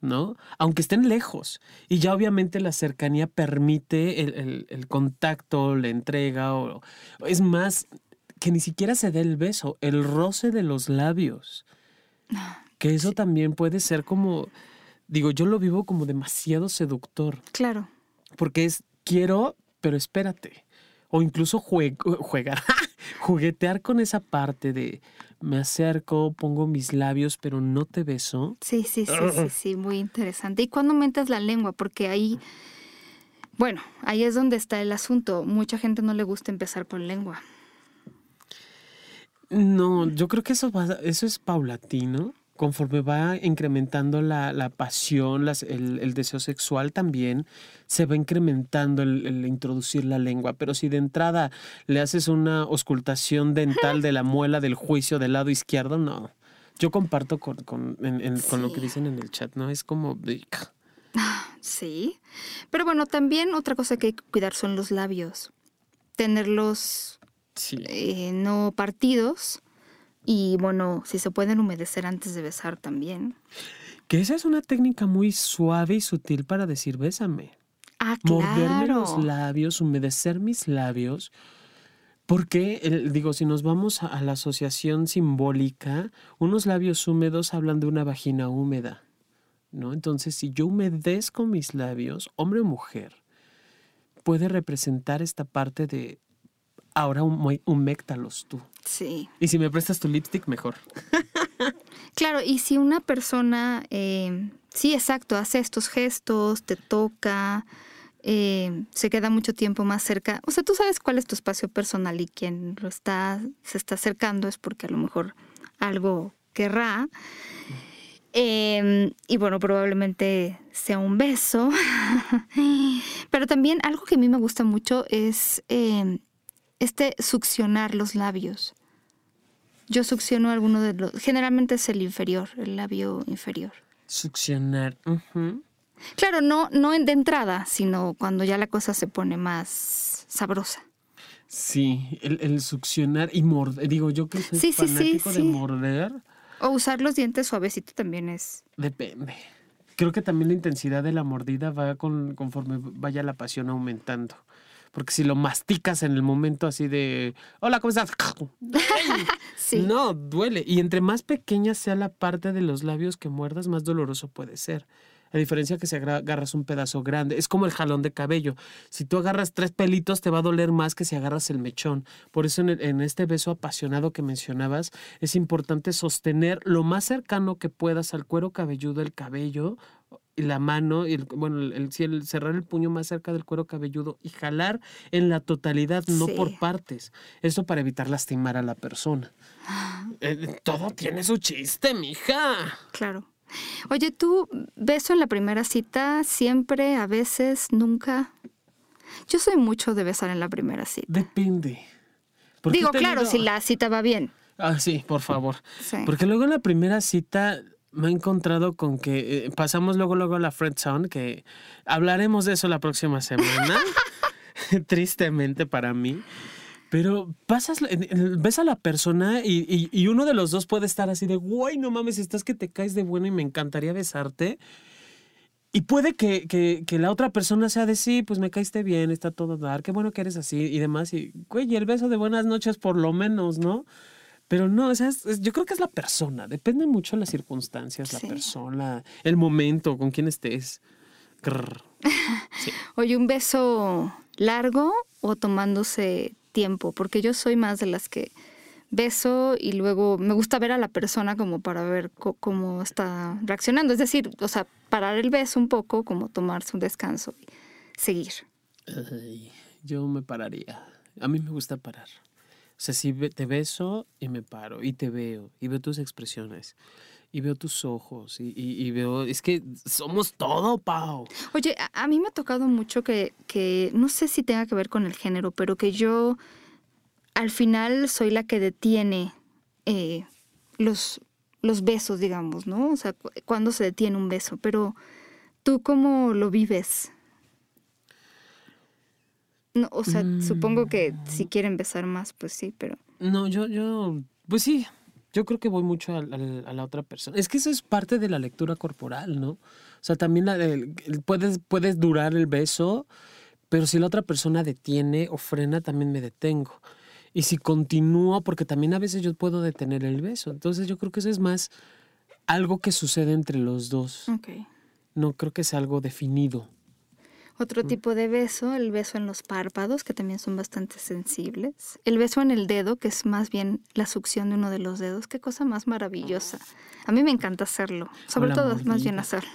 ¿No? Aunque estén lejos. Y ya obviamente la cercanía permite el, el- el contacto, la entrega. O, es más, que ni siquiera se dé el beso, el roce de los labios. Que eso también puede ser como, digo, yo lo vivo como demasiado seductor, claro. porque es quiero, pero espérate. O incluso jue- juegar, juguetear con esa parte de me acerco, pongo mis labios, pero no te beso. Sí, sí, sí, sí, sí, muy interesante. ¿Y cuándo metes la lengua? Porque ahí, bueno, ahí es donde está el asunto. Mucha gente no le gusta empezar con lengua. No, yo creo que eso, va- eso es paulatino. Conforme va incrementando la, la pasión, las- el, el deseo sexual también, se va incrementando el, el introducir la lengua. Pero si de entrada le haces una auscultación dental de la muela del juicio del lado izquierdo, no. Yo comparto con, con, en- en- con lo que dicen en el chat, ¿no? Es como... Sí. Pero bueno, también otra cosa que hay que cuidar son los labios. Tenerlos Sí. eh, no partidos. Y bueno, si se pueden humedecer antes de besar también. Que esa es una técnica muy suave y sutil para decir bésame. Ah, morderme claro. los labios, humedecer mis labios. Porque, el- digo, si nos vamos a, a la asociación simbólica, unos labios húmedos hablan de una vagina húmeda, ¿no? Entonces, si yo humedezco mis labios, hombre o mujer, puede representar esta parte de ahora hum- humectalos tú. Sí. Y si me prestas tu lipstick, mejor. Claro, y si una persona, eh, sí, exacto, hace estos gestos, te toca, eh, se queda mucho tiempo más cerca, o sea, tú sabes cuál es tu espacio personal y quien lo está, se está acercando es porque a lo mejor algo querrá. Eh, y bueno, probablemente sea un beso. Pero también algo que a mí me gusta mucho es eh, este succionar los labios. Yo succiono alguno de los. Generalmente es el inferior, el labio inferior. Succionar. Claro, no, no en- de entrada, sino cuando ya la cosa se pone más sabrosa. Sí, el, el succionar y morder. Digo, yo que soy Sí, sí, sí, fanático de morder. O usar los dientes suavecito también es. Depende. Creo que también la intensidad de la mordida va con, conforme vaya la pasión aumentando. Porque si lo masticas en el momento así de, hola, ¿cómo estás? Sí. No, duele. Y entre más pequeña sea la parte de los labios que muerdas, más doloroso puede ser. A diferencia que si agarras un pedazo grande, es como el jalón de cabello. Si tú agarras tres pelitos, te va a doler más que si agarras el mechón. Por eso en, el- en este beso apasionado que mencionabas, es importante sostener lo más cercano que puedas al cuero cabelludo el cabello y la mano, y el, bueno, el, cerrar el puño más cerca del cuero cabelludo y jalar en la totalidad, no Sí. por partes. Esto para evitar lastimar a la persona. Eh, todo tiene su chiste, mija. Claro. Oye, tú, beso en la primera cita, siempre, a veces, nunca. Yo soy mucho de besar en la primera cita. Depende. Digo, claro, si la cita va bien. Ah, sí, por favor. Sí. Porque luego en la primera cita me he encontrado con que eh, pasamos luego luego a la friend zone, que hablaremos de eso la próxima semana. Tristemente para mí. Pero pasas, en- en- ves a la persona y, y- y uno de los dos puede estar así de, güey, no mames, estás que te caes de bueno y me encantaría besarte. Y puede que, que- que la otra persona sea de sí, pues me caíste bien, está todo dar, qué bueno que eres así y demás. Y, güey, y el beso de buenas noches por lo menos, ¿no? Pero no, o sea, es- es- yo creo que es la persona, depende mucho de las circunstancias, la Sí. persona, el momento, con quién estés. Grrr. Oye, un beso largo o tomándose porque yo soy más de las que beso y luego me gusta ver a la persona como para ver cómo está reaccionando. Es decir, o sea, parar el beso un poco, como tomarse un descanso y seguir. Yo me pararía. A mí me gusta parar. O sea, si te beso y me paro y te veo y veo tus expresiones y veo tus ojos y, y- y veo... Es que somos todo, Pau. Oye, a, a mí me ha tocado mucho que, que, no sé si tenga que ver con el género, pero que yo al final soy la que detiene eh, los, los besos, digamos, ¿no? O sea, cu- cuando se detiene un beso, pero tú cómo lo vives? No, o sea, supongo que si quieren besar más, pues sí, pero... No, yo, yo, pues sí, yo creo que voy mucho al- al- a, la otra persona. Es que eso es parte de la lectura corporal, ¿no? O sea, también la, el- el- puedes, puedes durar el beso, pero si la otra persona detiene o frena, también me detengo. Y si continúo, porque también a veces yo puedo detener el beso. Entonces yo creo que eso es más algo que sucede entre los dos. Ok. No creo que sea algo definido. Otro tipo de beso, el beso en los párpados, que también son bastante sensibles. El beso en el dedo, que es más bien la succión de uno de los dedos. Qué cosa más maravillosa. A mí me encanta hacerlo. Sobre todo más bien hacerlo.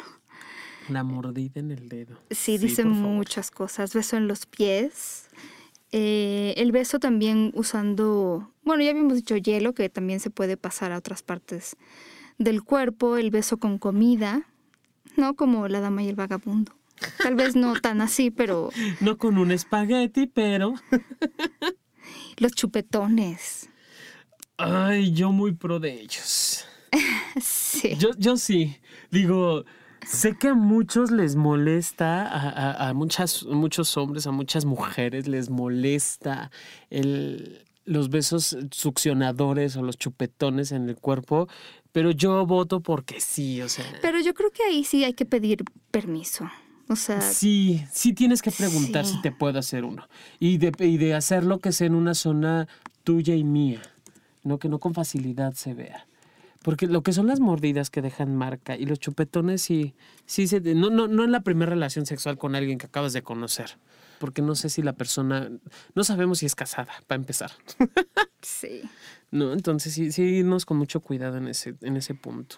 La mordida en el dedo. Sí, dice muchas cosas. Beso en los pies. Eh, el beso también usando, bueno, ya habíamos dicho hielo, que también se puede pasar a otras partes del cuerpo. El beso con comida, ¿no? Como la dama y el vagabundo. Tal vez no tan así, pero No con un espagueti, pero. los chupetones. Ay, yo muy pro de ellos. Sí. Yo, yo sí. Digo, sé que a muchos les molesta, a, a- a muchas, muchos hombres, a muchas mujeres les molesta el, los besos succionadores o los chupetones en el cuerpo, pero yo voto porque sí, o sea. Pero yo creo que ahí sí hay que pedir permiso. O sea, Sí, sí tienes que preguntar Sí. si te puedo hacer uno. Y de, y de hacerlo que sea en una zona tuya y mía, no que no con facilidad se vea. Porque lo que son las mordidas que dejan marca y los chupetones sí, sí se, no, no, no en la primera relación sexual con alguien que acabas de conocer. Porque no sé si la persona, no sabemos si es casada, para empezar. sí. No, entonces sí, sí irnos con mucho cuidado en ese, en ese punto.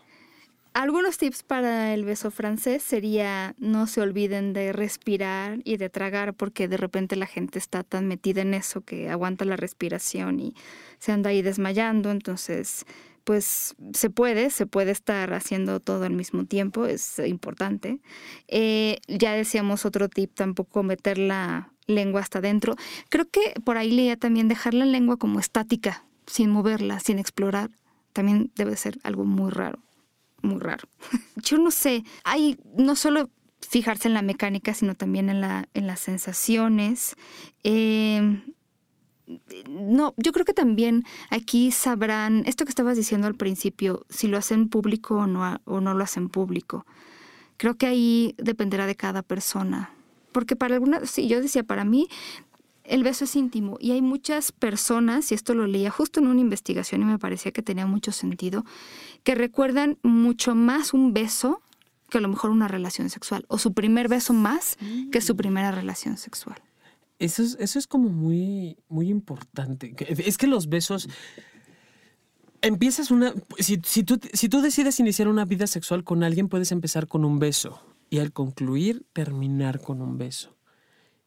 Algunos tips para el beso francés sería no se olviden de respirar y de tragar porque de repente la gente está tan metida en eso que aguanta la respiración y se anda ahí desmayando. Entonces, pues se puede, se puede estar haciendo todo al mismo tiempo, es importante. Eh, ya decíamos otro tip, tampoco meter la lengua hasta adentro. Creo que por ahí leía también dejar la lengua como estática, sin moverla, sin explorar. También debe ser algo muy raro muy raro. Yo no sé, hay no solo fijarse en la mecánica, sino también en, la, en las sensaciones. Eh, no, yo creo que también aquí sabrán, esto que estabas diciendo al principio, si lo hacen público o no, o no lo hacen público. Creo que ahí dependerá de cada persona. Porque para algunas, sí, yo decía, para mí el beso es íntimo y hay muchas personas, y esto lo leía justo en una investigación y me parecía que tenía mucho sentido, que recuerdan mucho más un beso que a lo mejor una relación sexual, o su primer beso más que su primera relación sexual. Eso es, eso es como muy, muy importante. Es que los besos. Empiezas una. Si, si tú, si tú decides iniciar una vida sexual con alguien, puedes empezar con un beso. Y al concluir, terminar con un beso.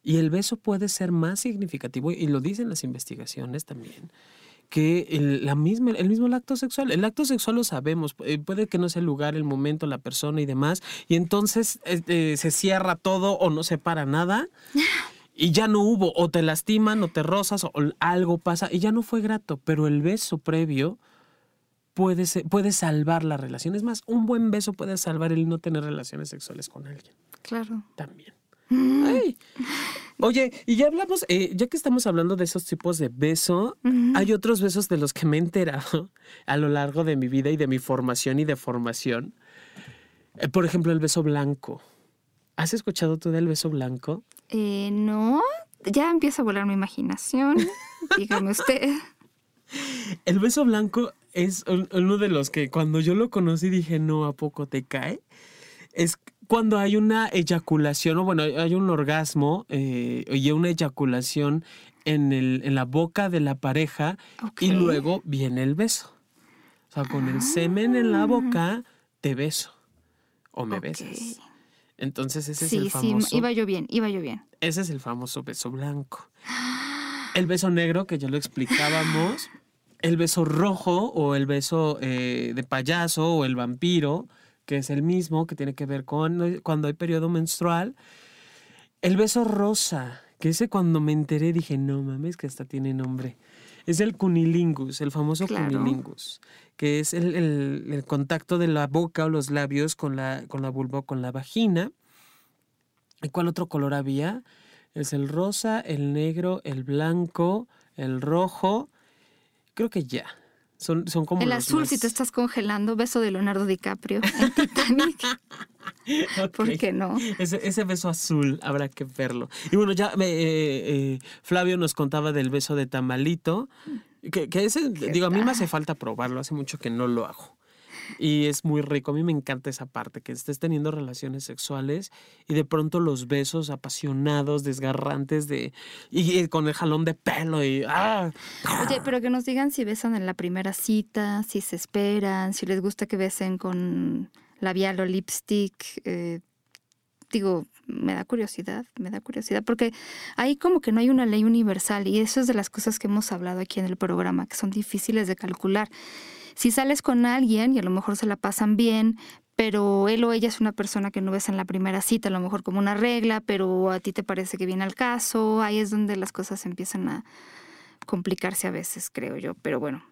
Y el beso puede ser más significativo, y lo dicen las investigaciones también, que el, la misma, el mismo acto sexual. El acto sexual lo sabemos, eh, puede que no sea el lugar, el momento, la persona y demás, y entonces eh, se cierra todo o no se para nada, y ya no hubo, o te lastiman, o te rozas, o algo pasa, y ya no fue grato, pero el beso previo puede, ser- puede salvar la relación. Es más, un buen beso puede salvar el no tener relaciones sexuales con alguien Claro. también. Ay. Oye, y ya hablamos, eh, ya que estamos hablando de esos tipos de beso, hay otros besos de los que me he enterado a lo largo de mi vida y de mi formación y de formación. Eh, por ejemplo, el beso blanco. ¿Has escuchado tú del beso blanco? Eh, no, ya empieza a volar mi imaginación. Dígame usted. El beso blanco es un- uno de los que cuando yo lo conocí dije, no, ¿a poco te cae? Es cuando hay una eyaculación, o bueno, hay un orgasmo eh, y una eyaculación en, el, en la boca de la pareja y Ok. luego viene el beso. O sea, con el semen en la boca, te beso. O me Ok. besas. Entonces ese es Sí, el sí, famoso. iba yo bien, iba yo bien. Ese es el famoso beso blanco. El beso negro, que ya lo explicábamos. El beso rojo o el beso eh, de payaso o el vampiro, que es el mismo, que tiene que ver con cuando hay periodo menstrual. El beso rosa, que ese cuando me enteré dije, no mames, que hasta tiene nombre. Es el cunilingus, el famoso Claro. cunilingus, que es el, el- el contacto de la boca o los labios con la, con la vulva o con la vagina. ¿Y cuál otro color había? Es el rosa, el negro, el blanco, el rojo. Creo que ya. Son, son como El azul, más- si te estás congelando, beso de Leonardo DiCaprio en Titanic. ¿Por qué no? Ese, ese beso azul habrá que verlo. Y bueno, ya me, eh, eh, Flavio nos contaba del beso de tamalito. Que, que ese, digo, a mí me hace falta probarlo. Hace mucho que no lo hago. Y es muy rico. A mí me encanta esa parte, que estés teniendo relaciones sexuales y de pronto los besos apasionados, desgarrantes de. y, con el jalón de pelo y. ¡ah! Oye, pero que nos digan si besan en la primera cita, si se esperan, si les gusta que besen con labial o lipstick. Eh, digo, me da curiosidad, me da curiosidad, porque ahí como que no hay una ley universal y eso es de las cosas que hemos hablado aquí en el programa, que son difíciles de calcular. Si sales con alguien y a lo mejor se la pasan bien, pero él o ella es una persona que no ves en la primera cita, a lo mejor como una regla, pero a ti te parece que viene al caso, ahí es donde las cosas empiezan a complicarse a veces, creo yo. Pero bueno,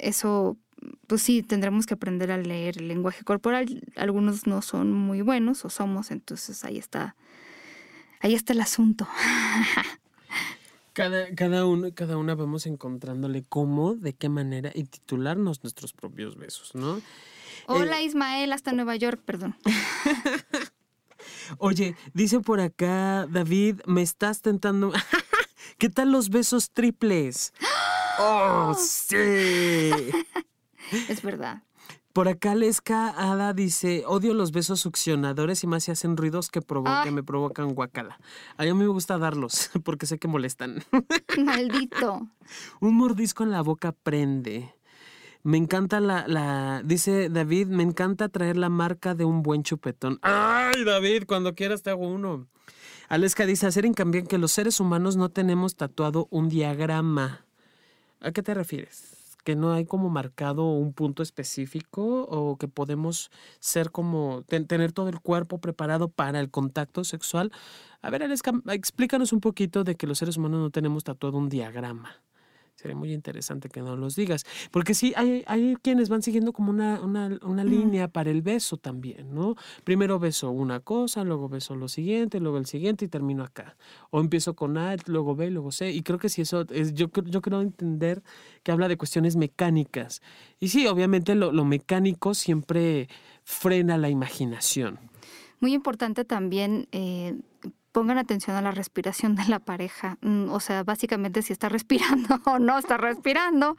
eso pues sí, tendremos que aprender a leer el lenguaje corporal. Algunos no son muy buenos o somos, entonces ahí está, ahí está el asunto. Cada, cada, uno, cada una vamos encontrándole cómo, de qué manera y titularnos nuestros propios besos, ¿no? Hola eh, Ismael, hasta Nueva York, perdón. Oye, dice por acá David, me estás tentando. ¿Qué tal los besos triples? ¡Oh, sí! Es verdad. Por acá Lesca Ada dice, odio los besos succionadores y más si hacen ruidos que, que me provocan guacala. A mí me gusta darlos porque sé que molestan. Maldito. Un mordisco en la boca prende. Me encanta la, la, dice David, me encanta traer la marca de un buen chupetón. Ay, David, cuando quieras te hago uno. Aleska dice, hacer hincapié en que los seres humanos no tenemos tatuado un diagrama. ¿A qué te refieres? Que no hay como marcado un punto específico o que podemos ser como tener todo el cuerpo preparado para el contacto sexual. A ver, Aleska, explícanos un poquito de que los seres humanos no tenemos tatuado un diagrama. Sería muy interesante que nos los digas. Porque sí, hay, hay quienes van siguiendo como una, una, una línea para el beso también, ¿no? Primero beso una cosa, luego beso lo siguiente, luego el siguiente y termino acá. O empiezo con A, luego B, luego C. Y creo que sí, eso es, yo, yo creo entender que habla de cuestiones mecánicas. Y sí, obviamente lo, lo mecánico siempre frena la imaginación. Muy importante también eh, pongan atención a la respiración de la pareja. Mm, o sea, básicamente si está respirando o no está respirando.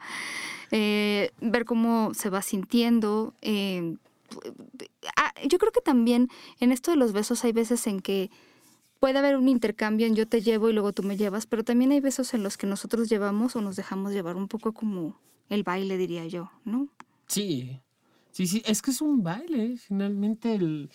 Eh, ver cómo se va sintiendo. Eh, ah, yo creo que también en esto de los besos hay veces en que puede haber un intercambio en yo te llevo y luego tú me llevas, pero también hay besos en los que nosotros llevamos o nos dejamos llevar un poco como el baile, diría yo, ¿no? Sí, sí, sí, es que es un baile, finalmente el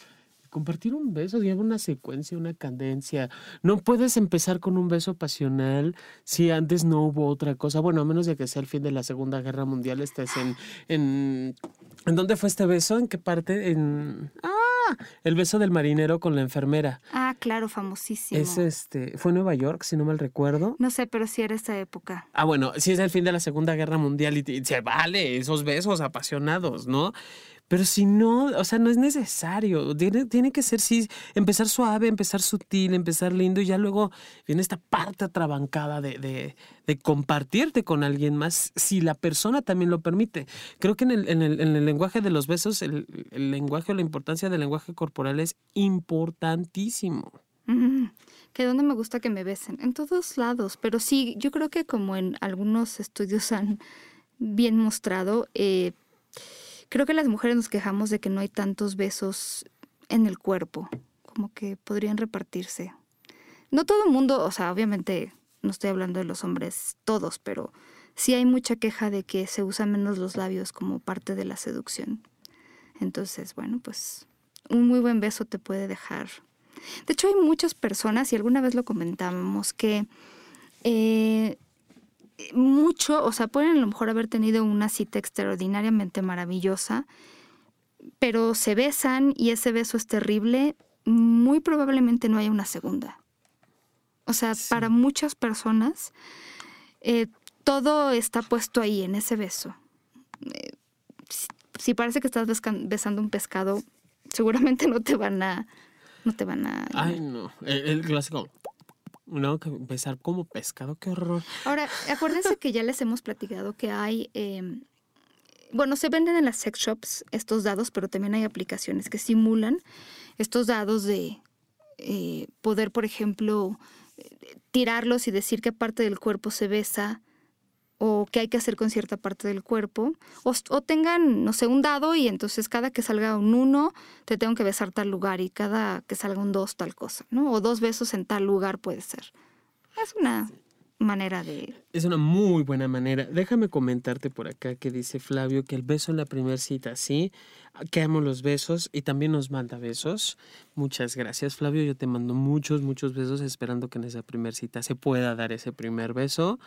compartir un beso lleva una secuencia, una cadencia. No puedes empezar con un beso pasional si antes no hubo otra cosa. Bueno, a menos de que sea el fin de la Segunda Guerra Mundial, estés en, en ¿En dónde fue este beso? ¿En qué parte? En ah, el beso del marinero con la enfermera. Ah, claro, famosísimo. Es este, fue en Nueva York, si no mal recuerdo. No sé, pero sí era esa época. Ah, bueno, sí es el fin de la Segunda Guerra Mundial y se vale esos besos apasionados, ¿no? Pero si no, o sea, no es necesario. Tiene, tiene que ser, sí, empezar suave, empezar sutil, empezar lindo y ya luego viene esta parte atrabancada de, de, compartirte con alguien más, si la persona también lo permite. Creo que en el, en el, en el lenguaje de los besos, el, el, lenguaje o la importancia del lenguaje corporal es importantísimo. Que donde me gusta que me besen, en todos lados, pero sí, yo creo que como en algunos estudios han bien mostrado, eh, Creo que las mujeres nos quejamos de que no hay tantos besos en el cuerpo, como que podrían repartirse. No todo el mundo, o sea, obviamente no estoy hablando de los hombres todos, pero sí hay mucha queja de que se usan menos los labios como parte de la seducción. Entonces, bueno, pues un muy buen beso te puede dejar. De hecho, hay muchas personas, y alguna vez lo comentábamos, que eh, mucho, o sea, pueden a lo mejor haber tenido una cita extraordinariamente maravillosa, pero se besan y ese beso es terrible, muy probablemente no haya una segunda. O sea, para muchas personas, eh, todo está puesto ahí, en ese beso. Eh, si, parece que estás besando un pescado, seguramente no te van a... No te van a... Ay, no. el clásico. No, que besar como pescado, qué horror. Ahora, acuérdense que ya les hemos platicado que hay, em, bueno, se venden en las sex shops estos dados, pero también hay aplicaciones que simulan estos dados de eh, poder, por ejemplo, tirarlos y decir qué parte del cuerpo se besa o qué hay que hacer con cierta parte del cuerpo, o, o, tengan, no sé, un dado y entonces cada que salga un uno, te tengo que besar tal lugar y cada que salga un dos, tal cosa, ¿no? O dos besos en tal lugar puede ser. Es una manera de... Es una muy buena manera. Déjame comentarte por acá que dice Flavio que el beso en la primera cita, sí, que amo los besos y también nos manda besos. Muchas gracias Flavio, yo te mando muchos, muchos besos esperando que en esa primera cita se pueda dar ese primer beso.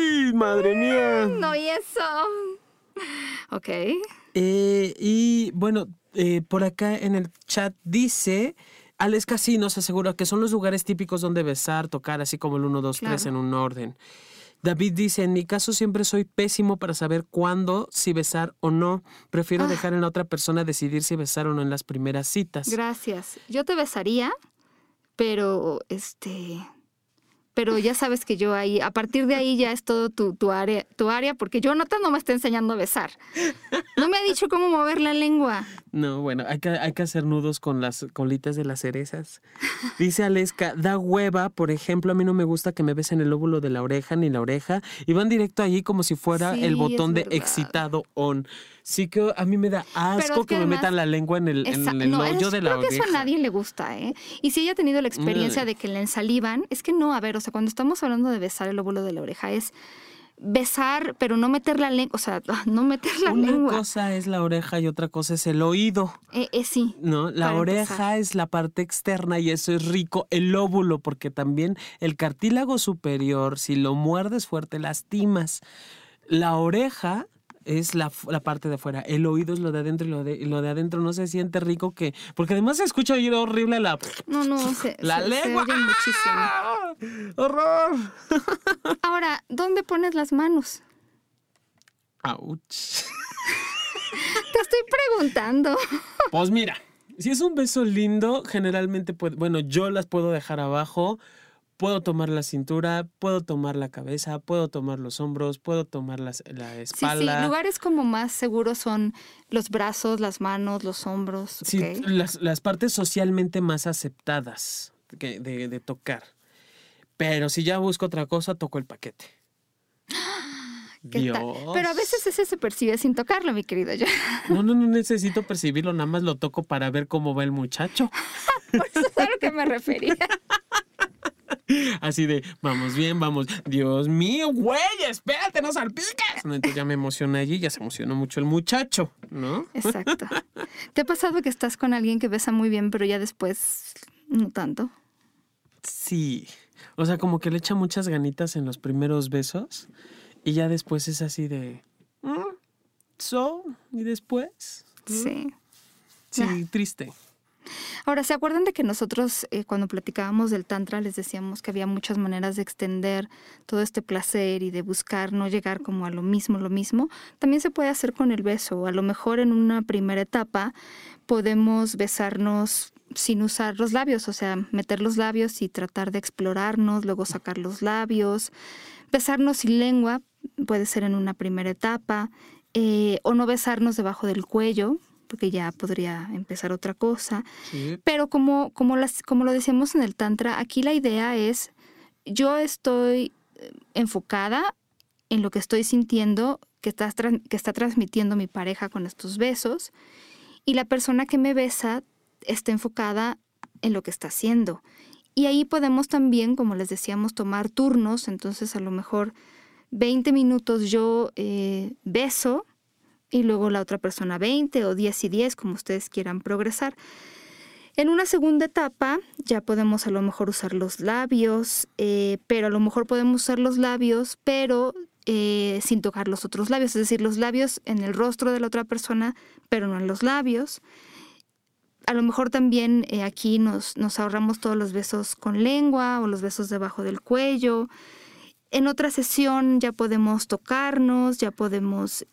¡Ay, madre mía! No, y eso. Ok. Eh, y bueno, eh, por acá en el chat dice Alex Casi nos asegura que son los lugares típicos donde besar, tocar, así como el 1, 2, 3 en un orden. David dice, en mi caso siempre soy pésimo para saber cuándo, si besar o no. Prefiero ah. dejar en la otra persona decidir si besar o no en las primeras citas. Gracias. Yo te besaría, pero este pero ya sabes que yo ahí, a partir de ahí ya es todo tu, tu área, tu área, porque Jonathan no me está enseñando a besar. No me ha dicho cómo mover la lengua. No, bueno, hay que, hay que hacer nudos con las colitas de las cerezas. Dice Aleska, da hueva, por ejemplo, a mí no me gusta que me besen el lóbulo de la oreja ni la oreja y van directo allí como si fuera el botón de excitado on. Sí que a mí me da asco que, me metan la lengua en el, en el hoyo de la creo que eso a nadie le gusta, ¿eh? Y si ella ha tenido la experiencia de que le ensalivan, es que no, a ver, o sea, cuando estamos hablando de besar el óvulo de la oreja es besar, pero no meter la lengua, o sea, no meter la lengua. Una cosa es la oreja y otra cosa es el oído. Eh, eh sí. No, la oreja es la parte externa y eso es rico. El óvulo, porque también el cartílago superior, si lo muerdes fuerte, lastimas. La oreja es la, parte de afuera. El oído es lo de adentro y lo de, lo de adentro no se siente rico que. Porque además se escucha oír horrible la. No, no, se, la lengua. muchísimo. ¡Ah! ¡Horror! Ahora, ¿dónde pones las manos? ¡Auch! Te estoy preguntando. Pues mira, si es un beso lindo, generalmente puede, bueno, yo las puedo dejar abajo puedo tomar la cintura, puedo tomar la cabeza, puedo tomar los hombros, puedo tomar la espalda. Sí, sí, lugares como más seguros son los brazos, las manos, los hombros. Sí, las, partes socialmente más aceptadas de, de, tocar. Pero si ya busco otra cosa, toco el paquete. Dios. Pero a veces ese se percibe sin tocarlo, mi querido yo. No, no, no necesito percibirlo, nada más lo toco para ver cómo va el muchacho. Por eso es a lo que me refería. Así de, vamos bien, vamos. Dios mío, güey, espérate, no salpiques. Entonces ya me emocioné allí, ya se emocionó mucho el muchacho, ¿no? Exacto. ¿Te ha pasado que estás con alguien que besa muy bien, pero ya después no tanto? Sí. O sea, como que le echa muchas ganitas en los primeros besos y ya después es así de. Mm, ¿So? ¿Y después? Sí. Sí, triste. Ahora, ¿se acuerdan de que nosotros eh, cuando platicábamos del Tantra les decíamos que había muchas maneras de extender todo este placer y de buscar no llegar como a lo mismo, lo mismo? También se puede hacer con el beso. A lo mejor en una primera etapa podemos besarnos sin usar los labios, o sea, meter los labios y tratar de explorarnos, luego sacar los labios. Besarnos sin lengua puede ser en una primera etapa. Eh, o no besarnos debajo del cuello, porque ya podría empezar otra cosa. Pero como, como, las, como lo decíamos en el Tantra, aquí la idea es, yo estoy eh, enfocada en lo que estoy sintiendo que está, que está transmitiendo mi pareja con estos besos y la persona que me besa está enfocada en lo que está haciendo. Y ahí podemos también, como les decíamos, tomar turnos, entonces a lo mejor 20 minutos yo eh, beso y luego la otra persona 20 o 10 y 10, como ustedes quieran progresar. En una segunda etapa ya podemos a lo mejor usar los labios, eh, pero a lo mejor podemos usar los labios, pero eh, sin tocar los otros labios, es decir, los labios en el rostro de la otra persona, pero no en los labios. A lo mejor también eh, aquí nos, nos ahorramos todos los besos con lengua o los besos debajo del cuello. En otra sesión ya podemos tocarnos, ya podemos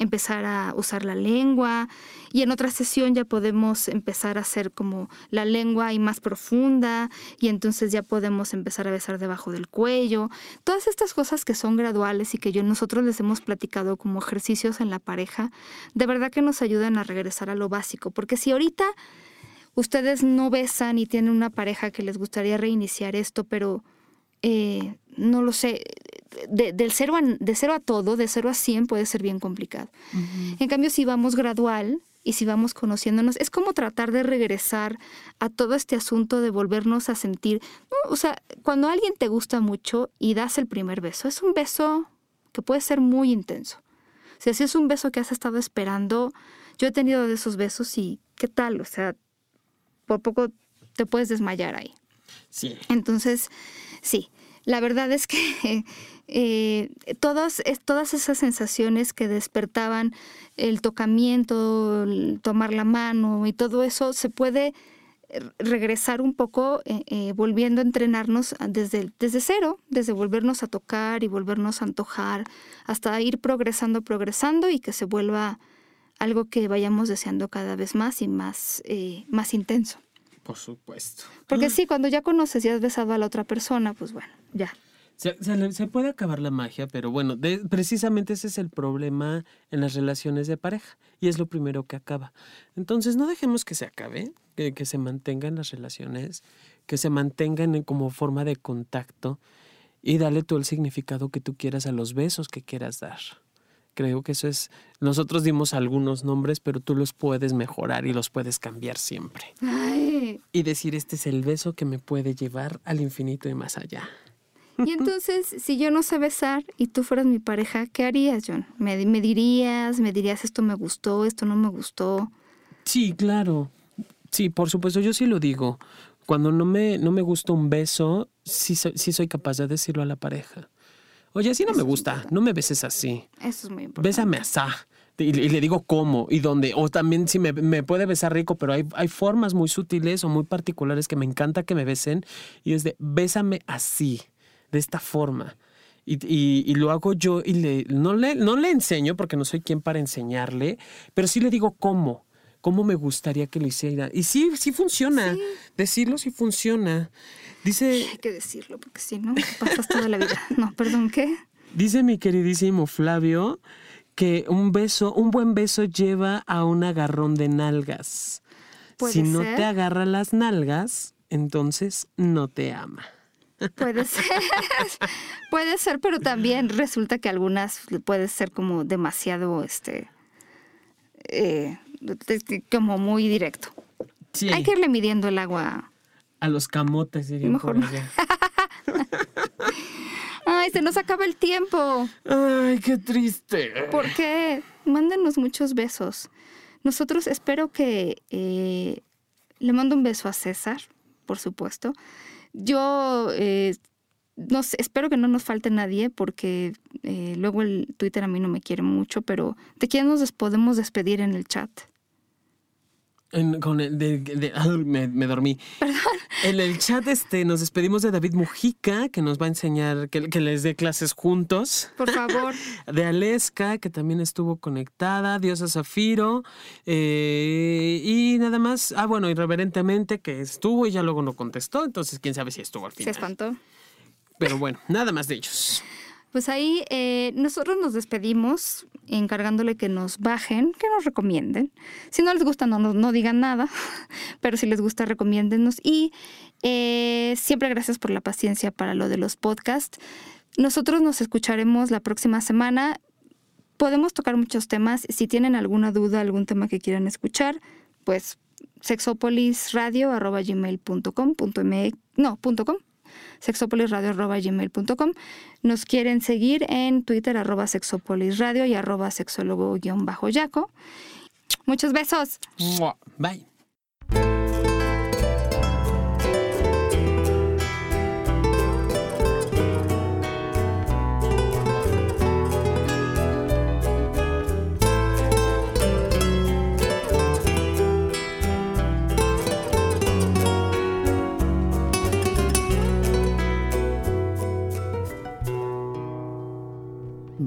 empezar a usar la lengua y en otra sesión ya podemos empezar a hacer como la lengua y más profunda y entonces ya podemos empezar a besar debajo del cuello. Todas estas cosas que son graduales y que yo nosotros les hemos platicado como ejercicios en la pareja, de verdad que nos ayudan a regresar a lo básico, porque si ahorita ustedes no besan y tienen una pareja que les gustaría reiniciar esto, pero eh, no lo sé, de, del cero a, de cero a todo, de cero a 100 puede ser bien complicado. En cambio, si vamos gradual y si vamos conociéndonos, es como tratar de regresar a todo este asunto de volvernos a sentir, o sea, cuando alguien te gusta mucho y das el primer beso, es un beso que puede ser muy intenso. O sea, si es un beso que has estado esperando, yo he tenido de esos besos y ¿qué tal? O sea, por poco te puedes desmayar ahí. Sí. Entonces, sí, la verdad es que eh, todas, todas esas sensaciones que despertaban el tocamiento, el tomar la mano y todo eso se puede regresar un poco eh, eh, volviendo a entrenarnos desde, desde cero, desde volvernos a tocar y volvernos a antojar, hasta ir progresando, progresando y que se vuelva algo que vayamos deseando cada vez más y más, más intenso. Por supuesto. Porque sí, cuando ya conoces y has besado a la otra persona, pues bueno, ya. Se, se, puede acabar la magia, pero bueno, precisamente ese es el problema en las relaciones de pareja y es lo primero que acaba. Entonces no dejemos que se acabe, que, que se mantengan las relaciones, que se mantengan como forma de contacto y dale todo el significado que tú quieras a los besos que quieras dar. Creo que eso es, nosotros dimos algunos nombres, pero tú los puedes mejorar y los puedes cambiar siempre. Y decir, este es el beso que me puede llevar al infinito y más allá. Y entonces, si yo no sé besar y tú fueras mi pareja, ¿qué harías, John? ¿Me, dirías, me dirías esto me gustó, esto no me gustó? Sí, claro. Sí, por supuesto, yo sí lo digo. Cuando no me, no me gusta un beso, sí, sí soy capaz de decirlo a la pareja. Oye, así no me gusta, no me beses así. Eso es muy importante. Bésame así. Y, le digo cómo y dónde. O también si me, me puede besar rico, pero hay, hay, formas muy sutiles o muy particulares que me encanta que me besen. Y es de, bésame así de esta forma. Y, y, lo hago yo y le no, le, no le enseño porque no soy quien para enseñarle, pero sí le digo cómo, cómo me gustaría que lo hiciera. Y sí, sí funciona. Decirlo sí funciona. Dice... Hay que decirlo porque si no, pasas toda la vida. No, perdón, ¿qué? Dice mi queridísimo Flavio que un beso, un buen beso lleva a un agarrón de nalgas. Si no te agarra las nalgas, entonces no te ama. Puede ser, puede ser, pero también resulta que algunas puede ser como demasiado, este, eh, como muy directo. Hay que irle midiendo el agua. A los camotes, diría. Mejor Ay, se nos acaba el tiempo. Ay, qué triste. ¿Por qué? Mándenos muchos besos. Nosotros espero que eh, le mando un beso a César, por supuesto. Yo eh, espero que no nos falte nadie porque eh, luego el Twitter a mí no me quiere mucho, pero ¿de quién nos podemos despedir en el chat? Con el de, me, dormí. En el chat este, nos despedimos de David Mujica, que nos va a enseñar, que, que les dé clases juntos. Por favor. De Aleska, que también estuvo conectada. Diosa Zafiro. Eh, y nada más. Ah, bueno, irreverentemente, que estuvo y ya luego no contestó. Entonces, quién sabe si estuvo al final. Se espantó. Pero bueno, nada más de ellos. Pues ahí eh, nosotros nos despedimos encargándole que nos bajen, que nos recomienden. Si no les gusta, no, no, digan nada, pero si les gusta, recomiéndennos. Y eh, siempre gracias por la paciencia para lo de los podcasts. Nosotros nos escucharemos la próxima semana. Podemos tocar muchos temas. Si tienen alguna duda, algún tema que quieran escuchar, pues sexopolisradio.gmail.com. No, punto .com sexopolisradio.gmail.com. Nos quieren seguir en Twitter arroba sexopolisradio y arroba sexólogo-yaco. Muchos besos. Bye.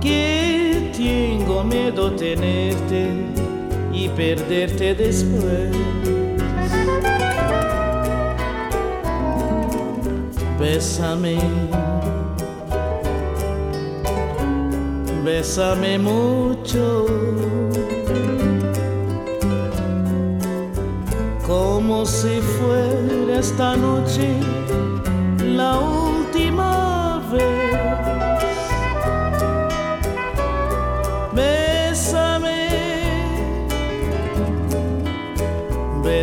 Que tengo miedo tenerte y perderte después. Bésame, bésame mucho. como si fuera esta noche la última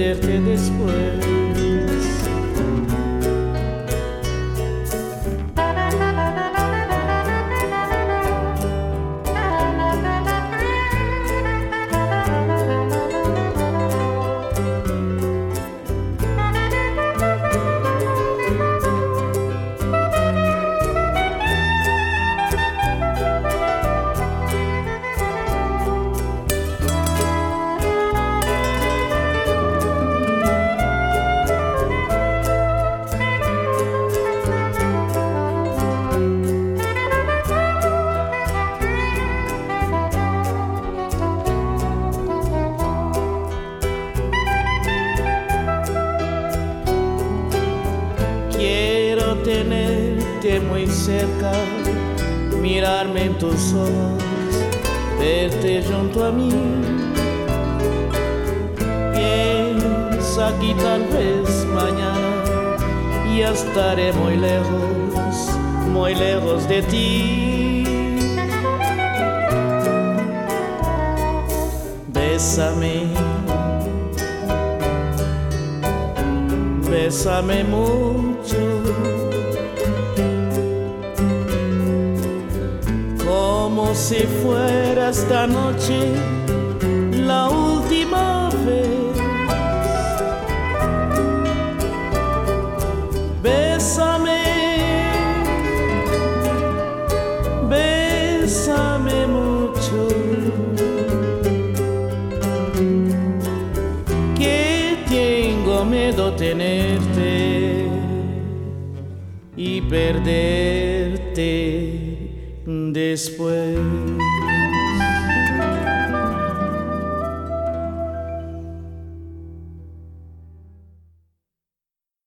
Perderte después.